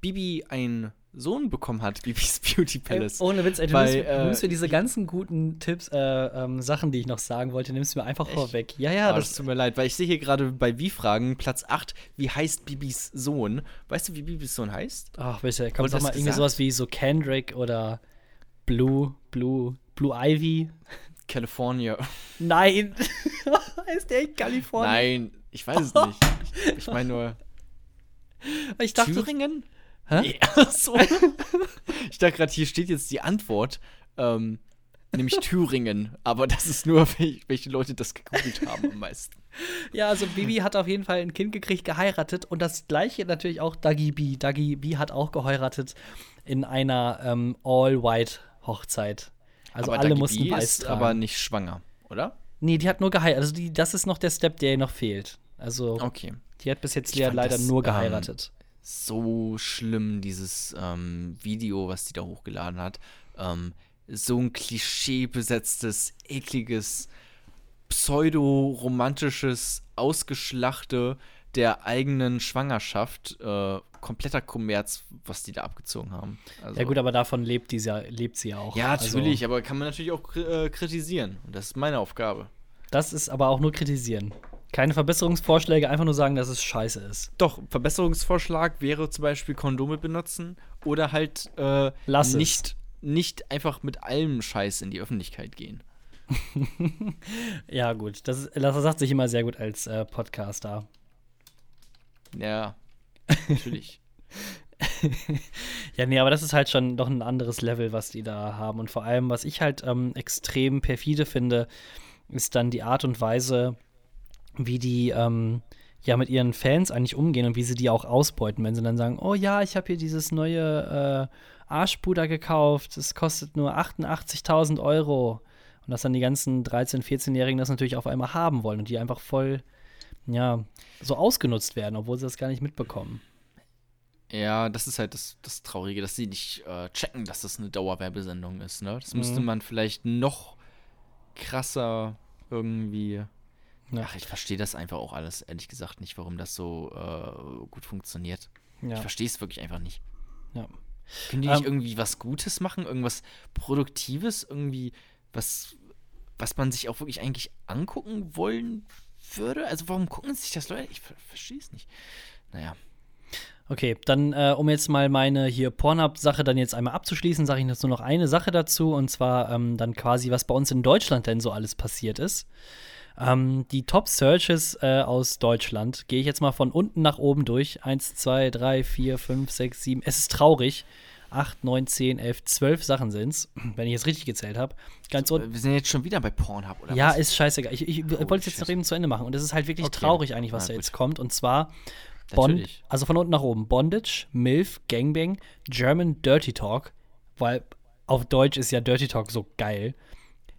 Bibi ein Sohn bekommen hat, <laughs> Bibis Beauty Palace. Ey, ohne Witz, ey, du, Weil, nimmst, äh, du nimmst mir diese ganzen guten Tipps, äh, ähm, Sachen, die ich noch sagen wollte, nimmst du mir einfach echt? vorweg. Ja, ja. Oh, das, das, tut mir leid, weil ich sehe hier gerade bei Wie-Fragen Platz 8, wie heißt Bibis Sohn? Weißt du, wie Bibis Sohn heißt? Ach, du, kommt doch mal irgendwie sowas wie so Kendrick oder Blue, Blue, Blue Ivy. California. Nein. <laughs> heißt der in Kalifornien? Nein, ich weiß es nicht. Ich, ich meine nur. Ich dachte, Thüringen? Hä? <laughs> Ja, so. ich dachte gerade, hier steht jetzt die Antwort. Ähm, nämlich <laughs> Thüringen. Aber das ist nur, welche Leute das gegoogelt haben am meisten. <laughs> Ja, also Bibi hat auf jeden Fall ein Kind gekriegt, geheiratet. Und das gleiche natürlich auch Dagi B. Dagi B hat auch geheiratet in einer ähm, All-White-Hochzeit. Also aber alle Dagi mussten B weiß ist aber nicht schwanger, oder? Nee, die hat nur geheiratet. Also die, das ist noch der Step, der ihr noch fehlt. Also okay. die hat bis jetzt leider das, nur ähm, geheiratet. Ähm, so schlimm, dieses ähm, Video, was die da hochgeladen hat. Ähm, so ein klischeebesetztes, ekliges, pseudo-romantisches Ausgeschlachte der eigenen Schwangerschaft. Äh, kompletter Kommerz, was die da abgezogen haben. Also, ja gut, aber davon lebt, diese, lebt sie ja auch. Ja, also natürlich, also, aber kann man natürlich auch äh, kritisieren. Und das ist meine Aufgabe. Das ist aber auch nur kritisieren. Keine Verbesserungsvorschläge, einfach nur sagen, dass es scheiße ist. Doch, Verbesserungsvorschlag wäre zum Beispiel Kondome benutzen oder halt äh, Lass nicht, nicht einfach mit allem Scheiß in die Öffentlichkeit gehen. <laughs> ja, gut. Das, ist, das sagt sich immer sehr gut als äh, Podcaster. Ja, natürlich. <laughs> <laughs> ja, nee, aber das ist halt schon doch ein anderes Level, was die da haben. Und vor allem, was ich halt ähm, extrem perfide finde, ist dann die Art und Weise, wie die ähm, ja mit ihren Fans eigentlich umgehen und wie sie die auch ausbeuten, wenn sie dann sagen, oh ja, ich habe hier dieses neue äh, Arschpuder gekauft, es kostet nur 88.000 Euro. Und dass dann die ganzen 13-, 14-Jährigen das natürlich auf einmal haben wollen und die einfach voll, ja, so ausgenutzt werden, obwohl sie das gar nicht mitbekommen. Ja, das ist halt das, das Traurige, dass sie nicht äh, checken, dass das eine Dauerwerbesendung ist. Ne? Das mhm. müsste man vielleicht noch krasser irgendwie Ja. Ach, ich verstehe das einfach auch alles, ehrlich gesagt, nicht, warum das so äh, gut funktioniert. Ja. Ich verstehe es wirklich einfach nicht. Ja. Können die nicht ähm, irgendwie was Gutes machen? Irgendwas Produktives? Irgendwie was, was man sich auch wirklich eigentlich angucken wollen würde? Also warum gucken sich das Leute? Ich verstehe es nicht. Naja. Okay, dann äh, um jetzt mal meine hier Pornhub-Sache dann jetzt einmal abzuschließen, sage ich jetzt nur noch eine Sache dazu und zwar ähm, dann quasi, was bei uns in Deutschland denn so alles passiert ist. Ähm, die Top-Searches äh, aus Deutschland gehe ich jetzt mal von unten nach oben durch. Eins, zwei, drei, vier, fünf, sechs, sieben. Es ist traurig. 8, 9, 10, 11, 12 Sachen sind es, <clears throat> wenn ich jetzt richtig gezählt habe. Ganz Wir sind jetzt schon wieder bei Pornhub, oder Ja, was? ist scheißegal. Ich, ich oh, wollte es jetzt noch eben zu Ende machen. Und es ist halt wirklich okay. traurig eigentlich, was Na, da jetzt kommt. Und zwar Bond, also von unten nach oben. Bondage, MILF, Gangbang, German Dirty Talk, weil auf Deutsch ist ja Dirty Talk so geil.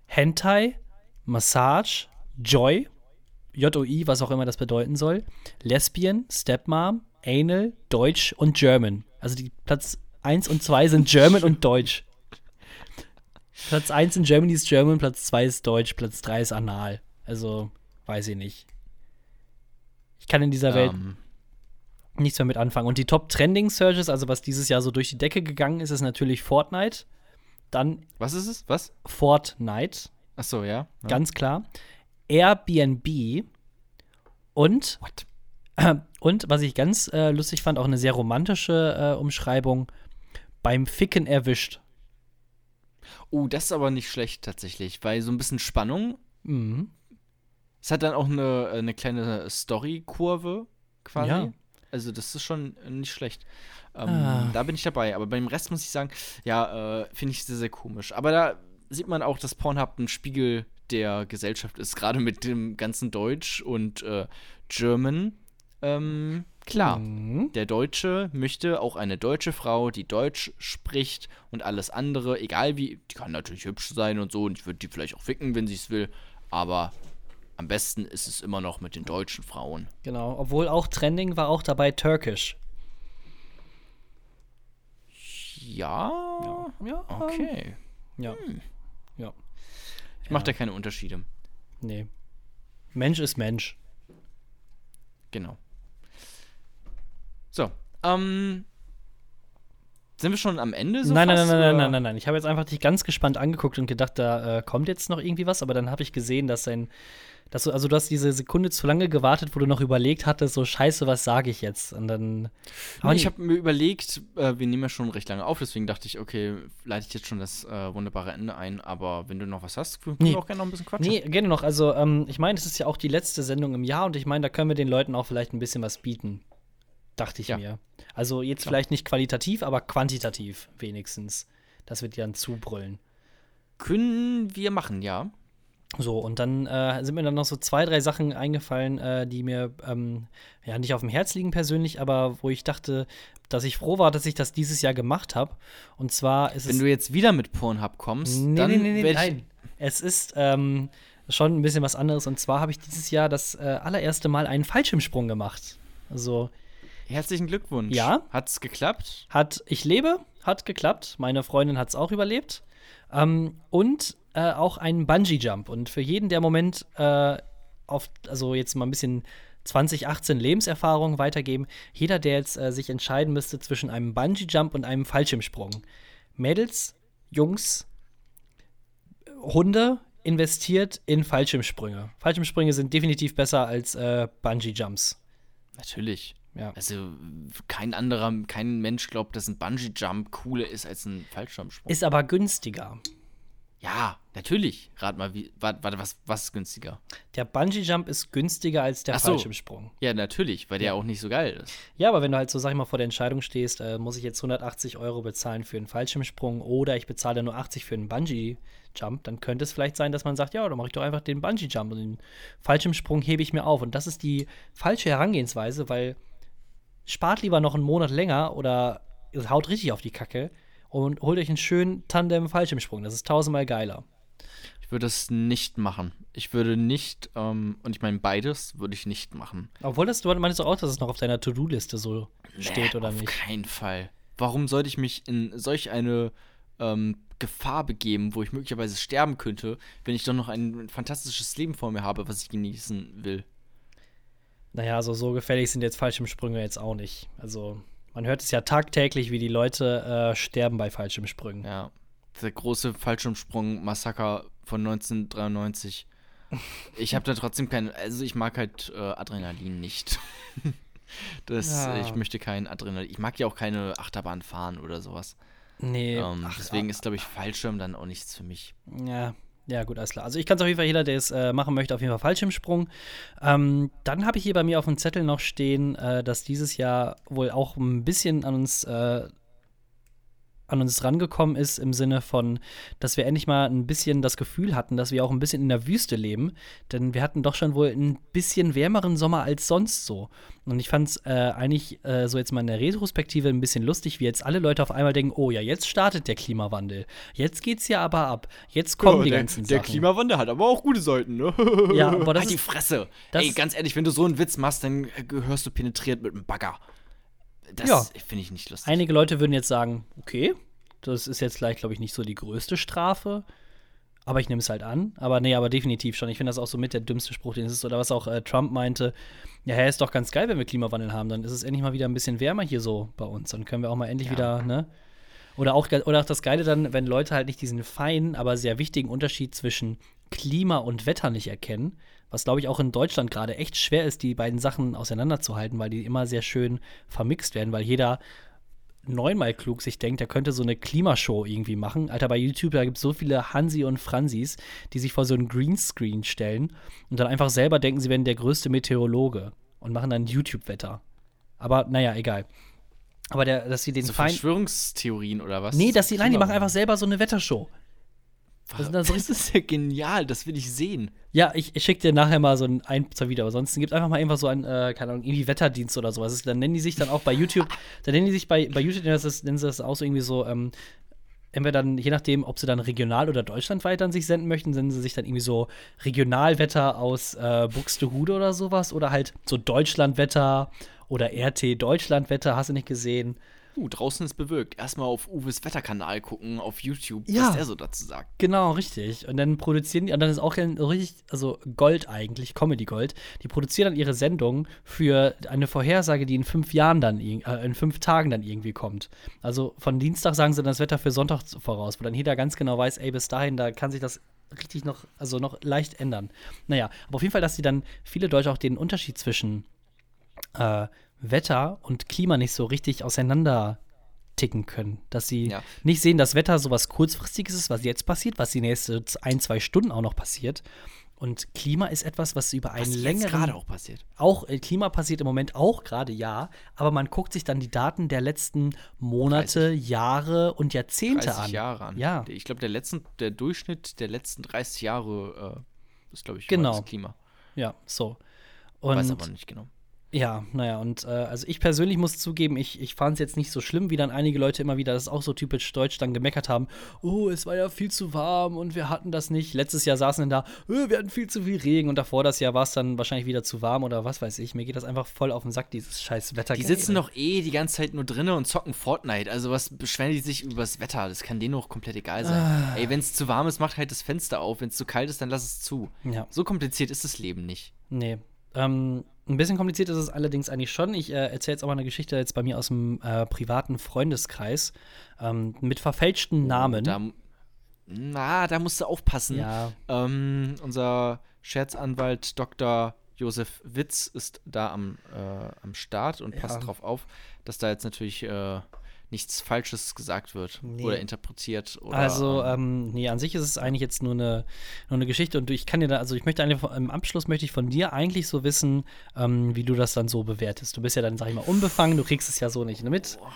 Hentai, Massage, Joy, J-O-I, was auch immer das bedeuten soll. Lesbian, Stepmom, Anal, Deutsch und German. Also die Platz 1 und 2 sind German und Deutsch. Platz 1 in Germany ist German, Platz 2 ist Deutsch, Platz 3 ist Anal. Also, weiß ich nicht. Ich kann in dieser Welt um. Ähm. nichts mehr mit anfangen. Und die Top Trending Searches, also was dieses Jahr so durch die Decke gegangen ist, ist natürlich Fortnite. Dann. Was ist es? Was? Fortnite. Ach so, ja. ja. Ganz klar. Airbnb und. What? <clears throat> und was ich ganz äh, lustig fand, auch eine sehr romantische äh, Umschreibung, beim Ficken erwischt. Oh, das ist aber nicht schlecht tatsächlich, weil so ein bisschen Spannung. Mhm. Es hat dann auch eine, eine kleine Story-Kurve quasi. Ja. Also das ist schon nicht schlecht. Ähm, ah. Da bin ich dabei. Aber beim Rest muss ich sagen, ja, äh, finde ich sehr, sehr komisch. Aber da sieht man auch, dass Pornhub ein Spiegel der Gesellschaft ist, gerade mit dem ganzen Deutsch und äh, German. Ähm, klar, mhm. der Deutsche möchte auch eine deutsche Frau, die Deutsch spricht und alles andere, egal wie, die kann natürlich hübsch sein und so und ich würde die vielleicht auch ficken, wenn sie es will, aber am besten ist es immer noch mit den deutschen Frauen. Genau, obwohl auch Trending war auch dabei Türkisch. Ja. Ja. ja. Okay. Ja. Hm. Ja. Mache da keine Unterschiede. Nee. Mensch ist Mensch. Genau. So, ähm, sind wir schon am Ende? So nein, fast, nein, nein, nein, nein, nein, nein. Ich habe jetzt einfach dich ganz gespannt angeguckt und gedacht, da äh, kommt jetzt noch irgendwie was, aber dann habe ich gesehen, dass sein dass du, also du hast diese Sekunde zu lange gewartet, wo du noch überlegt hattest, so scheiße, was sage ich jetzt? Und dann. Aber ich habe mir überlegt, äh, wir nehmen ja schon recht lange auf, deswegen dachte ich, okay, leite ich jetzt schon das äh, wunderbare Ende ein, aber wenn du noch was hast, können nee. wir auch gerne noch ein bisschen quatschen. Nee, gerne noch. Also, ähm, ich meine, es ist ja auch die letzte Sendung im Jahr und ich meine, da können wir den Leuten auch vielleicht ein bisschen was bieten. Dachte ich ja. mir. Also jetzt Klar. vielleicht nicht qualitativ, aber quantitativ wenigstens. Das wird dann zubrüllen. Können wir machen, ja. So, und dann äh, sind mir dann noch so zwei, drei Sachen eingefallen, äh, die mir ähm, ja nicht auf dem Herz liegen persönlich, aber wo ich dachte, dass ich froh war, dass ich das dieses Jahr gemacht habe. Und zwar ist Wenn es. Wenn du jetzt wieder mit Pornhub kommst, nee, dann. Nee, nee, nee, nein. Es ist ähm, schon ein bisschen was anderes. Und zwar habe ich dieses Jahr das äh, allererste Mal einen Fallschirmsprung gemacht. Also. Herzlichen Glückwunsch. Ja. Hat's geklappt? Hat, ich lebe, hat geklappt. Meine Freundin hat es auch überlebt. Ähm, und äh, auch einen Bungee-Jump. Und für jeden, der im Moment äh, auf, also jetzt mal ein bisschen 2018 Lebenserfahrung weitergeben, jeder, der jetzt äh, sich entscheiden müsste zwischen einem Bungee-Jump und einem Fallschirmsprung. Mädels, Jungs, Hunde investiert in Fallschirmsprünge. Fallschirmsprünge sind definitiv besser als äh, Bungee-Jumps. Natürlich. Ja. Also kein anderer, kein Mensch glaubt, dass ein Bungee-Jump cooler ist als ein Fallschirmsprung. Ist aber günstiger. Ja, natürlich. Rat mal, wie, warte, was, was ist günstiger? Der Bungee-Jump ist günstiger als der so. Fallschirmsprung. Ja, natürlich, weil der ja. auch nicht so geil ist. Ja, aber wenn du halt so, sag ich mal, vor der Entscheidung stehst, äh, muss ich jetzt 180 Euro bezahlen für einen Fallschirmsprung oder ich bezahle nur 80 für einen Bungee-Jump, dann könnte es vielleicht sein, dass man sagt, ja, dann mache ich doch einfach den Bungee-Jump und den Fallschirmsprung hebe ich mir auf. Und das ist die falsche Herangehensweise, weil spart lieber noch einen Monat länger oder haut richtig auf die Kacke und holt euch einen schönen Tandem-Fallschirmsprung. Das ist tausendmal geiler. Ich würde es nicht machen. Ich würde nicht, ähm, und ich meine, beides würde ich nicht machen. Obwohl das, du meinst doch auch, dass es noch auf deiner To-Do-Liste so nee, steht, oder auf nicht? Auf keinen Fall. Warum sollte ich mich in solch eine ähm, Gefahr begeben, wo ich möglicherweise sterben könnte, wenn ich doch noch ein fantastisches Leben vor mir habe, was ich genießen will. Naja, also so gefährlich sind jetzt Fallschirmsprünge jetzt auch nicht. Also man hört es ja tagtäglich, wie die Leute äh, sterben bei Fallschirmsprüngen. Ja, der große Fallschirmsprung-Massaker von 1993. <laughs> Ich habe da trotzdem kein, also ich mag halt äh, Adrenalin nicht. <laughs> das, ja. ich möchte kein Adrenalin. Ich mag ja auch keine Achterbahn fahren oder sowas. Nee. Ähm, ach, deswegen ach, ist, glaube ich, Fallschirm dann auch nichts für mich. Ja, ja, gut, alles klar. Also ich kann es auf jeden Fall, jeder, der es äh, machen möchte, auf jeden Fall Fallschirmsprung. Ähm, dann habe ich hier bei mir auf dem Zettel noch stehen, äh, dass dieses Jahr wohl auch ein bisschen an uns äh, an uns rangekommen ist, im Sinne von, dass wir endlich mal ein bisschen das Gefühl hatten, dass wir auch ein bisschen in der Wüste leben. Denn wir hatten doch schon wohl ein bisschen wärmeren Sommer als sonst so. Und ich fand es äh, eigentlich äh, so jetzt mal in der Retrospektive ein bisschen lustig, wie jetzt alle Leute auf einmal denken, oh ja, jetzt startet der Klimawandel. Jetzt geht's ja aber ab. Jetzt kommen ja, die der, ganzen der Sachen. Der Klimawandel hat aber auch gute Seiten, ne? Ja, aber das halt die Fresse. Ey, ganz ehrlich, wenn du so einen Witz machst, dann gehörst du penetriert mit einem Bagger. Das ja. finde ich nicht lustig. Einige Leute würden jetzt sagen, okay, das ist jetzt gleich, glaube ich, nicht so die größte Strafe. Aber ich nehme es halt an. Aber nee, aber definitiv schon. Ich finde das auch so mit der dümmste Spruch, den es ist. Oder was auch äh, Trump meinte. Ja, hey, ist doch ganz geil, wenn wir Klimawandel haben. Dann ist es endlich mal wieder ein bisschen wärmer hier so bei uns. Dann können wir auch mal endlich ja. wieder, ne? Oder auch, oder auch das Geile dann, wenn Leute halt nicht diesen feinen, aber sehr wichtigen Unterschied zwischen Klima und Wetter nicht erkennen. Was, glaube ich, auch in Deutschland gerade echt schwer ist, die beiden Sachen auseinanderzuhalten, weil die immer sehr schön vermixt werden, weil jeder neunmal klug sich denkt, er könnte so eine Klimashow irgendwie machen. Alter, bei YouTube, da gibt es so viele Hansi und Fransis, die sich vor so einen Greenscreen stellen und dann einfach selber denken, sie wären der größte Meteorologe und machen dann YouTube-Wetter. Aber naja, egal. Aber der, dass sie den so Feind Verschwörungstheorien oder was? Nee, dass sie, nein, die machen einfach selber so eine Wettershow. Das, das, das ist ja genial, das will ich sehen. Ja, ich, ich schicke dir nachher mal so ein, ein zwei Video. Aber sonst gibt einfach mal einfach so ein, äh, keine Ahnung, irgendwie Wetterdienst oder sowas. Ist, dann nennen die sich dann auch bei YouTube, <laughs> dann nennen die sich bei, bei YouTube, nennen, das, nennen sie das auch so irgendwie so, ähm, entweder dann, je nachdem, ob sie dann regional oder deutschlandweit an sich senden möchten, senden sie sich dann irgendwie so Regionalwetter aus äh, Buxtehude oder sowas. Oder halt so Deutschlandwetter oder RT Deutschlandwetter, hast du nicht gesehen. Uh, draußen ist bewölkt. Erstmal auf Uwes Wetterkanal gucken, auf YouTube, ja, was der so dazu sagt. Genau, richtig. Und dann produzieren die, und dann ist auch richtig, also Gold eigentlich, Comedy Gold. Die produzieren dann ihre Sendung für eine Vorhersage, die in fünf Jahren dann, äh, in fünf Tagen dann irgendwie kommt. Also von Dienstag sagen sie dann das Wetter für Sonntag voraus, wo dann jeder ganz genau weiß, ey, bis dahin, da kann sich das richtig noch, also noch leicht ändern. Naja, aber auf jeden Fall, dass sie dann viele Deutsche auch den Unterschied zwischen äh, Wetter und Klima nicht so richtig auseinander ticken können. Dass sie ja. nicht sehen, dass Wetter so was Kurzfristiges ist, was jetzt passiert, was die nächste ein, zwei Stunden auch noch passiert. Und Klima ist etwas, was über einen was längeren. gerade auch passiert. Auch äh, Klima passiert im Moment auch gerade, ja. Aber man guckt sich dann die Daten der letzten Monate, 30, Jahre und Jahrzehnte 30 an. Jahre an. Ja. Ich glaube, der, der Durchschnitt der letzten 30 Jahre äh, ist, glaube ich, genau. das Klima. Ja, so. Und Weiß aber nicht genau. Ja, naja, und äh, also ich persönlich muss zugeben, ich, ich fand es jetzt nicht so schlimm, wie dann einige Leute immer wieder, das ist auch so typisch deutsch, dann gemeckert haben, oh, es war ja viel zu warm und wir hatten das nicht. Letztes Jahr saßen dann da, oh, wir hatten viel zu viel Regen und davor das Jahr war es dann wahrscheinlich wieder zu warm oder was weiß ich. Mir geht das einfach voll auf den Sack, dieses scheiß Wetter. Die sitzen doch eh die ganze Zeit nur drinnen und zocken Fortnite. Also was beschweren die sich über das Wetter? Das kann denen auch komplett egal sein. Ah. Ey, wenn es zu warm ist, macht halt das Fenster auf. Wenn es zu kalt ist, dann lass es zu. Ja. So kompliziert ist das Leben nicht. Nee. Ähm, ein bisschen kompliziert ist es allerdings eigentlich schon. Ich äh, erzähle jetzt auch mal eine Geschichte jetzt bei mir aus dem äh, privaten Freundeskreis ähm, mit verfälschten oh, Namen. Da, na, da musst du aufpassen. Ja. Ähm, unser Scherzanwalt Dr. Josef Witz ist da am, äh, am Start und passt ja. drauf auf, dass da jetzt natürlich äh, nichts Falsches gesagt wird nee. oder interpretiert. Oder, also, ähm, ähm, nee, an sich ist es eigentlich jetzt nur eine, nur eine Geschichte und ich kann dir da, also ich möchte eigentlich, im Abschluss möchte ich von dir eigentlich so wissen, ähm, wie du das dann so bewertest. Du bist ja dann, sag ich mal, unbefangen, du kriegst es ja so nicht mit. Oh.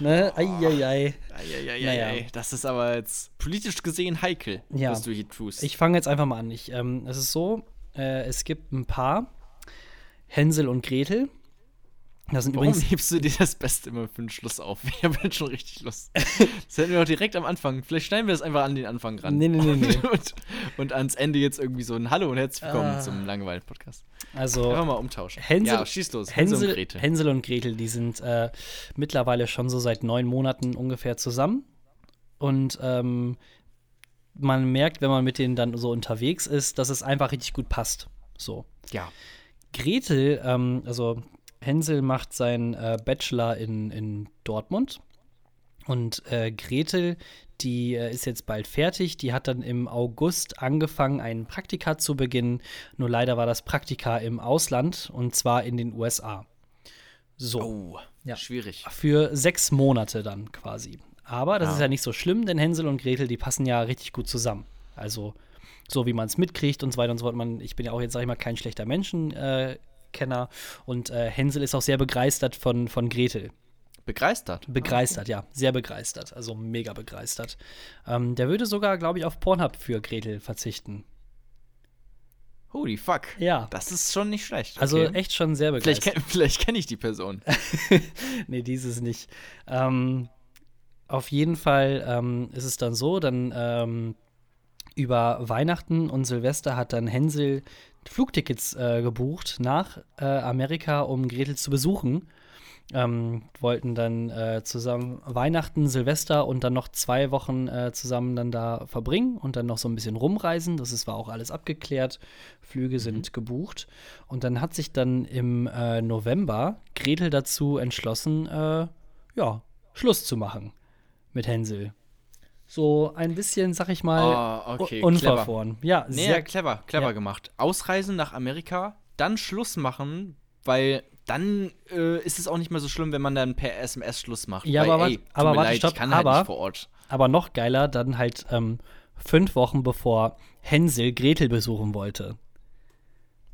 Ne? Eieiei. Eieiei. Naja. Das ist aber jetzt politisch gesehen heikel, ja. was du hier tust. Ich fange jetzt einfach mal an. Ich, ähm, es ist so, äh, es gibt ein Paar, Hänsel und Gretel. Das sind Warum übrigens hebst du dir das Beste immer für den Schluss auf? <laughs> Ich habe jetzt schon richtig Lust. Das hätten wir doch direkt am Anfang. Vielleicht schneiden wir das einfach an den Anfang ran. Nee, nee, nee. nee. <laughs> Und, und, ans Ende jetzt irgendwie so ein Hallo und herzlich willkommen ah. zum Langeweile-Podcast. Also. Einfach mal umtauschen. Hänsel, ja, schieß los. Hänsel, Hänsel, und Gretel. Hänsel und Gretel, die sind äh, mittlerweile schon so seit neun Monaten ungefähr zusammen. und ähm, man merkt, wenn man mit denen dann so unterwegs ist, dass es einfach richtig gut passt. So. Ja. Gretel, ähm, also Hänsel macht seinen äh, Bachelor in, in Dortmund und äh, Gretel, die äh, ist jetzt bald fertig. Die hat dann im August angefangen, ein Praktika zu beginnen. Nur leider war das Praktika im Ausland und zwar in den USA. So. Oh, ja. schwierig. Für sechs Monate dann quasi. Aber das ah. ist ja nicht so schlimm, denn Hänsel und Gretel, die passen ja richtig gut zusammen. Also so wie man es mitkriegt und so weiter und so fort. Man, ich bin ja auch jetzt, sag ich mal, kein schlechter Menschenkenner. Äh, und äh, Hänsel ist auch sehr begeistert von, von Gretel. Begeistert? Begeistert, ja. Sehr begeistert. Also mega begeistert. Ähm, der würde sogar, glaube ich, auf Pornhub für Gretel verzichten. Holy fuck. Ja. Das ist schon nicht schlecht. Also okay. Also echt schon sehr begeistert. Vielleicht, vielleicht kenne ich die Person. <laughs> nee, dieses nicht. Ähm, auf jeden Fall ähm, ist es dann so, dann ähm, über Weihnachten und Silvester hat dann Hänsel Flugtickets äh, gebucht nach äh, Amerika, um Gretel zu besuchen. Ähm, wollten dann äh, zusammen Weihnachten, Silvester und dann noch zwei Wochen äh, zusammen dann da verbringen und dann noch so ein bisschen rumreisen. Das ist, war auch alles abgeklärt. Flüge mhm. sind gebucht. Und dann hat sich dann im äh, November Gretel dazu entschlossen, äh, ja, Schluss zu machen mit Hänsel. So ein bisschen, sag ich mal, oh, okay. unverfroren. Ja, nee, sehr clever, clever ja. gemacht. Ausreisen nach Amerika, dann Schluss machen, weil dann äh, ist es auch nicht mehr so schlimm, wenn man dann per SMS Schluss macht. Ja, weil, aber, ey, aber warte, leid, stopp, ich kann aber, halt nicht vor Ort. Aber noch geiler, dann halt ähm, fünf Wochen bevor Hänsel Gretel besuchen wollte.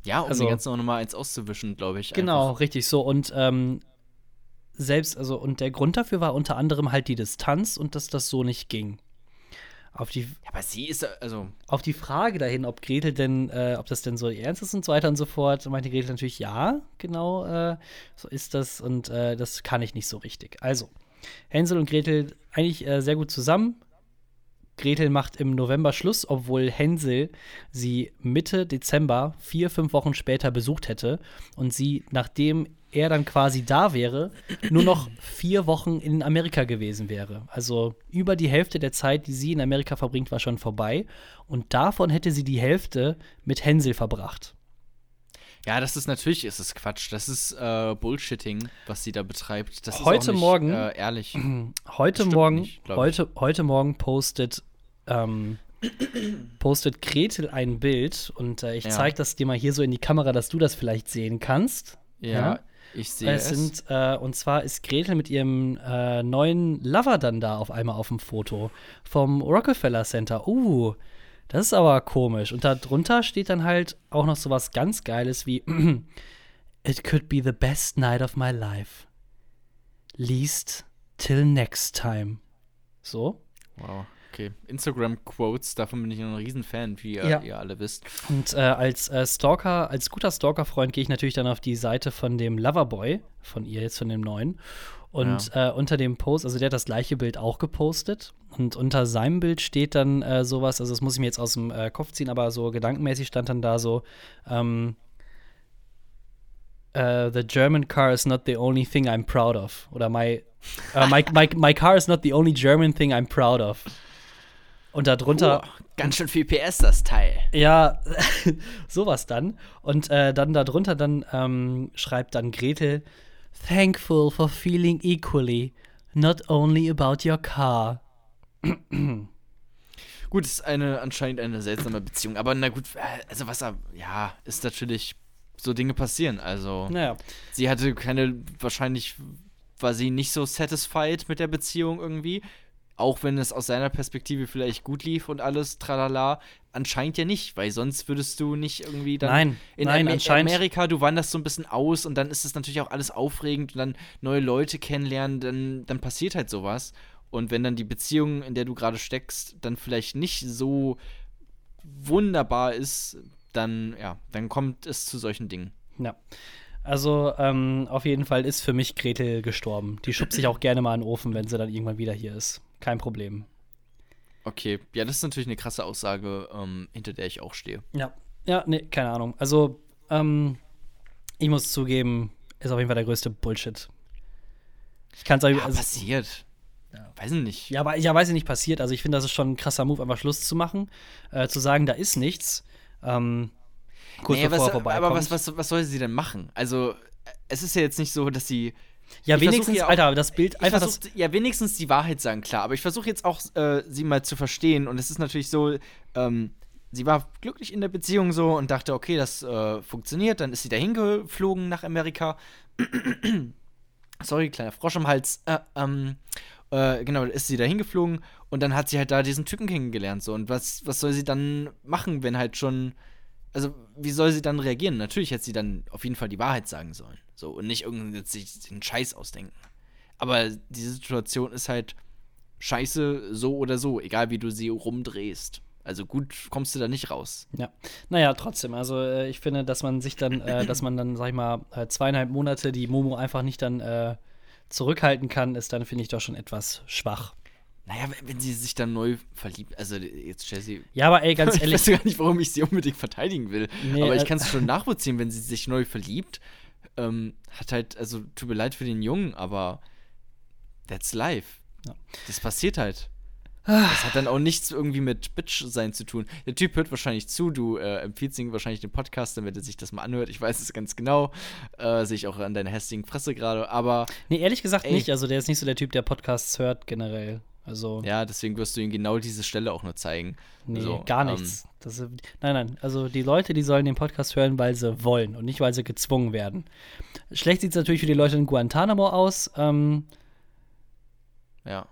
Ja, um also, die ganze nochmal eins auszuwischen, glaube ich. Genau, einfach. richtig so. Und ähm, selbst, also, und der Grund dafür war unter anderem halt die Distanz und dass das so nicht ging. Auf die, ja, aber sie ist, also. Auf die Frage dahin, ob Gretel denn, äh, ob das denn so ernst ist und so weiter und so fort, meinte Gretel natürlich, ja, genau, äh, so ist das und äh, das kann ich nicht so richtig. Also, Hänsel und Gretel eigentlich äh, sehr gut zusammen. Gretel macht im November Schluss, obwohl Hänsel sie Mitte Dezember, vier, fünf Wochen später besucht hätte und sie, nachdem er dann quasi da wäre, nur noch vier Wochen in Amerika gewesen wäre. Also über die Hälfte der Zeit, die sie in Amerika verbringt, war schon vorbei. Und davon hätte sie die Hälfte mit Hänsel verbracht. Ja, das ist natürlich, ist es Quatsch. Das ist äh, Bullshitting, was sie da betreibt. Das heute ist nicht, Morgen, äh, ehrlich. <clears throat> Heute Morgen, nicht, heute, heute Morgen postet ähm, postet Gretel ein Bild und äh, ich ja. zeige das dir mal hier so in die Kamera, dass du das vielleicht sehen kannst. Ja, ja? Ich sehe es. Sind, äh, und zwar ist Gretel mit ihrem äh, neuen Lover dann da auf einmal auf dem Foto vom Rockefeller Center. Uh, das ist aber komisch. Und darunter steht dann halt auch noch so was ganz Geiles wie <clears throat> It could be the best night of my life. Least till next time. So. Wow. Okay, Instagram-Quotes, davon bin ich ein Riesenfan, wie ihr, ja. ihr alle wisst. Und äh, als äh, Stalker, als guter Stalker-Freund gehe ich natürlich dann auf die Seite von dem Loverboy, von ihr jetzt, von dem neuen. Und ja. äh, unter dem Post, also der hat das gleiche Bild auch gepostet. Und unter seinem Bild steht dann äh, sowas, also das muss ich mir jetzt aus dem äh, Kopf ziehen, aber so gedankenmäßig stand dann da so, ähm, uh, the German car is not the only thing I'm proud of. Oder my, uh, my, my, my car is not the only German thing I'm proud of. Und darunter. Oh, ganz schön viel PS, das Teil. Ja, <laughs> sowas dann. Und äh, dann darunter dann ähm, schreibt dann Gretel: Thankful for feeling equally, not only about your car. <clears throat> gut, ist eine anscheinend eine seltsame Beziehung, aber na gut, äh, also was ja, ist natürlich so Dinge passieren. Also, naja. sie hatte keine, wahrscheinlich war sie nicht so satisfied mit der Beziehung irgendwie auch wenn es aus seiner Perspektive vielleicht gut lief und alles, tralala, anscheinend ja nicht, weil sonst würdest du nicht irgendwie dann nein, in nein, Amer Amerika, du wanderst so ein bisschen aus und dann ist es natürlich auch alles aufregend und dann neue Leute kennenlernen, dann, dann passiert halt sowas. Und wenn dann die Beziehung, in der du gerade steckst, dann vielleicht nicht so wunderbar ist, dann, ja, dann kommt es zu solchen Dingen. Ja. Also ähm, auf jeden Fall ist für mich Gretel gestorben. Die schubst sich auch gerne mal in den Ofen, wenn sie dann irgendwann wieder hier ist. Kein Problem. Okay, ja, das ist natürlich eine krasse Aussage, ähm, hinter der ich auch stehe. Ja, ja, nee, keine Ahnung. Also, ähm, ich muss zugeben, ist auf jeden Fall der größte Bullshit. Ich kann es ja, also, passiert. ja. weiß ich nicht. Ja, aber ja, weiß ich nicht passiert. Also ich finde, das ist schon ein krasser Move, einfach Schluss zu machen, äh, zu sagen, da ist nichts. Ähm, kurz naja, bevor was, Aber was, was, was soll sie denn machen? Also, es ist ja jetzt nicht so, dass sie. Ja, ich wenigstens, ja auch, Alter, das Bild einfach. Versuch, das ja, wenigstens die Wahrheit sagen, klar. Aber ich versuche jetzt auch, äh, sie mal zu verstehen. Und es ist natürlich so, ähm, sie war glücklich in der Beziehung so und dachte, okay, das äh, funktioniert. Dann ist sie dahin geflogen nach Amerika. Sorry, kleiner Frosch im Hals. Äh, ähm, äh, genau, ist sie dahin geflogen und dann hat sie halt da diesen Typen kennengelernt. So. Und was, was soll sie dann machen, wenn halt schon. Also, wie soll sie dann reagieren? Natürlich hätte sie dann auf jeden Fall die Wahrheit sagen sollen. So, und nicht irgendwie sich den Scheiß ausdenken. Aber diese Situation ist halt scheiße, so oder so, egal wie du sie rumdrehst. Also gut kommst du da nicht raus. Ja. Naja, trotzdem. Also äh, ich finde, dass man sich dann, äh, <clears throat> dass man dann, sag ich mal, äh, zweieinhalb Monate die Momo einfach nicht dann äh, zurückhalten kann, ist dann, finde ich, doch schon etwas schwach. Naja, wenn sie sich dann neu verliebt, also jetzt Chelsea. Ja, aber ey, <laughs> ganz ehrlich. Ich weiß gar nicht, warum ich sie unbedingt verteidigen will. Nee, aber ich äh, kann es schon <laughs> nachvollziehen, wenn sie sich neu verliebt. Ähm, hat halt, also tut mir leid für den Jungen, aber that's life. Ja. Das passiert halt. Das hat dann auch nichts irgendwie mit Bitch sein zu tun. Der Typ hört wahrscheinlich zu, du äh, empfiehlst ihm wahrscheinlich den Podcast, damit er sich das mal anhört. Ich weiß es ganz genau. Äh, Sehe ich auch an deiner hässlichen Fresse gerade, aber. Nee, ehrlich gesagt ey, nicht. Also, der ist nicht so der Typ, der Podcasts hört, generell. Also. Ja, deswegen wirst du ihm genau diese Stelle auch nur zeigen. Nee, also, gar nichts. Ähm, das, nein, nein. Also, die Leute, die sollen den Podcast hören, weil sie wollen und nicht, weil sie gezwungen werden. Schlecht sieht es natürlich für die Leute in Guantanamo aus. Ähm, ja.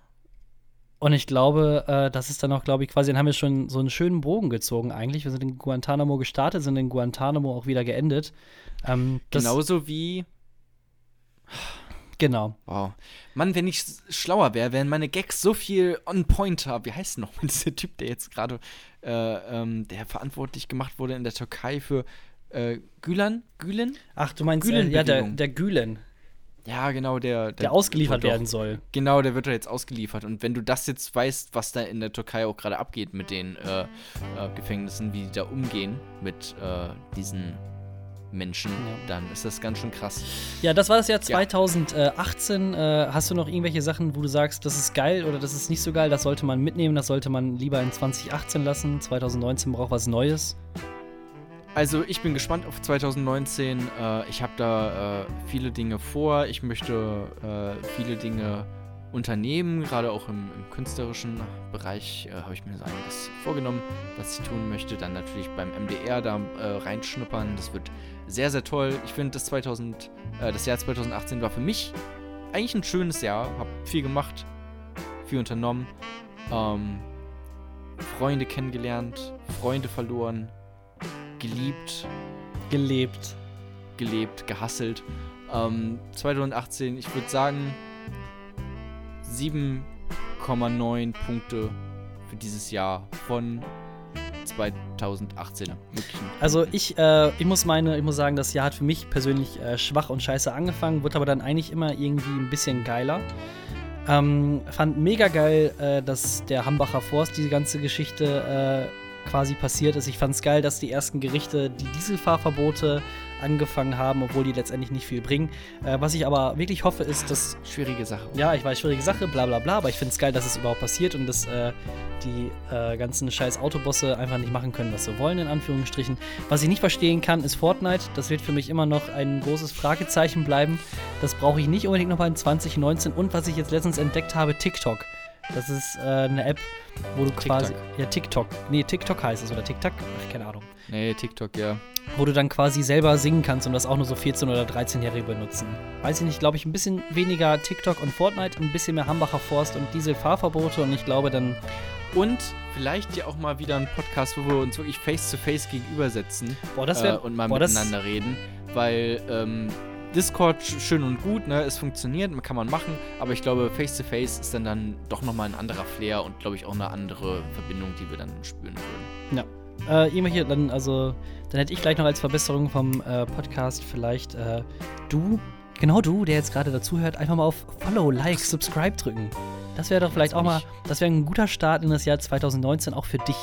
Und ich glaube, äh, das ist dann auch, glaube ich, quasi, dann haben wir schon so einen schönen Bogen gezogen eigentlich. Wir sind in Guantanamo gestartet, sind in Guantanamo auch wieder geendet. Ähm, Genauso wie. Genau. Wow. Mann, wenn ich schlauer wäre, wären meine Gags so viel on point haben. Wie heißt noch <laughs> dieser Typ, der jetzt gerade, äh, ähm, der verantwortlich gemacht wurde in der Türkei für äh, Gülen? Gülen? Ach, du meinst, Gülen äh, ja, der, der Gülen. Ja, genau, der. Der, der ausgeliefert werden soll. Genau, der wird da jetzt ausgeliefert. Und wenn du das jetzt weißt, was da in der Türkei auch gerade abgeht mit den äh, äh, Gefängnissen, wie die da umgehen mit äh, diesen Menschen, dann ist das ganz schön krass. Ja, das war das Jahr 2018. Ja. Äh, hast du noch irgendwelche Sachen, wo du sagst, das ist geil oder das ist nicht so geil, das sollte man mitnehmen, das sollte man lieber in 2018 lassen? 2019 braucht was Neues? Also ich bin gespannt auf 2019. Äh, ich habe da äh, viele Dinge vor. Ich möchte viele Dinge unternehmen. Gerade auch im, im künstlerischen Bereich habe ich mir so einiges vorgenommen, was ich tun möchte. Dann natürlich beim MDR da reinschnuppern. Das wird sehr, sehr toll. Ich finde, das, äh, das Jahr 2018 war für mich eigentlich ein schönes Jahr. Habe viel gemacht, viel unternommen. Ähm, Freunde kennengelernt, Freunde verloren, geliebt. Gelebt. Gelebt, gehasselt. Ähm, 2018, ich würde sagen 7,9 Punkte für dieses Jahr von 2018er. Also ich, äh, ich muss meine, ich muss sagen, das Jahr hat für mich persönlich äh, schwach und scheiße angefangen, wird aber dann eigentlich immer irgendwie ein bisschen geiler. Ähm, fand mega geil, äh, dass der Hambacher Forst diese ganze Geschichte äh, quasi passiert ist. Ich fand es geil, dass die ersten Gerichte die Dieselfahrverbote angefangen haben, obwohl die letztendlich nicht viel bringen. Äh, was ich aber wirklich hoffe, ist, dass. Schwierige Sache. Ja, ich weiß, schwierige Sache, bla bla bla, aber ich finde es geil, dass es überhaupt passiert und dass äh, die äh, ganzen scheiß Autobosse einfach nicht machen können, was sie wollen, in Anführungsstrichen. Was ich nicht verstehen kann, ist Fortnite. Das wird für mich immer noch ein großes Fragezeichen bleiben. Das brauche ich nicht unbedingt noch mal in 2019. Und was ich jetzt letztens entdeckt habe, TikTok. Das ist äh, eine App, wo du TikTok. quasi. Ja, TikTok. Nee, TikTok heißt es oder TikTok? Ach, keine Ahnung. Nee, TikTok, ja. Wo du dann quasi selber singen kannst und das auch nur so 14- oder 13-Jährige benutzen. Weiß ich nicht, glaube ich, ein bisschen weniger TikTok und Fortnite, ein bisschen mehr Hambacher Forst und Dieselfahrverbote und ich glaube dann. Und vielleicht ja auch mal wieder ein Podcast, wo wir uns wirklich face-to-face -face gegenübersetzen boah, das wär, äh, und mal boah, miteinander reden. Weil ähm, Discord schön und gut, ne? Es funktioniert, kann man machen, aber ich glaube, Face-to-Face -face ist dann, dann doch nochmal ein anderer Flair und glaube ich auch eine andere Verbindung, die wir dann spüren würden. Ja. Äh, irgendwelche, dann, also, dann hätte ich gleich noch als Verbesserung vom äh, Podcast vielleicht äh, du, genau du, der jetzt gerade dazuhört, einfach mal auf Follow, Like, Subscribe drücken. Das wäre doch vielleicht auch mal, das wäre ein guter Start in das Jahr 2019 auch für dich.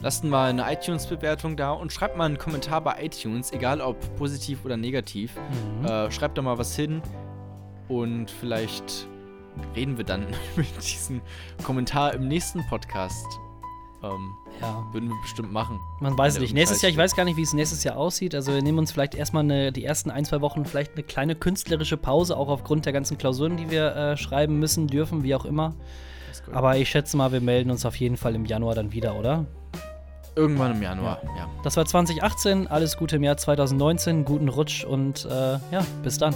Lasst mal eine iTunes-Bewertung da und schreibt mal einen Kommentar bei iTunes, egal ob positiv oder negativ. Mhm. Äh, schreibt da mal was hin und vielleicht reden wir dann <laughs> mit diesem Kommentar im nächsten Podcast. Ähm, ja. Würden wir bestimmt machen. Man weiß es nicht. Nächstes Jahr, ich weiß gar nicht, wie es nächstes Jahr aussieht. Also wir nehmen uns vielleicht erstmal eine, die ersten ein, zwei Wochen vielleicht eine kleine künstlerische Pause, auch aufgrund der ganzen Klausuren, die wir äh, schreiben müssen, dürfen, wie auch immer. Aber ich schätze mal, wir melden uns auf jeden Fall im Januar dann wieder, oder? Irgendwann im Januar, ja. ja. Das war 2018. Alles Gute im Jahr 2019. Guten Rutsch und äh, ja, bis dann.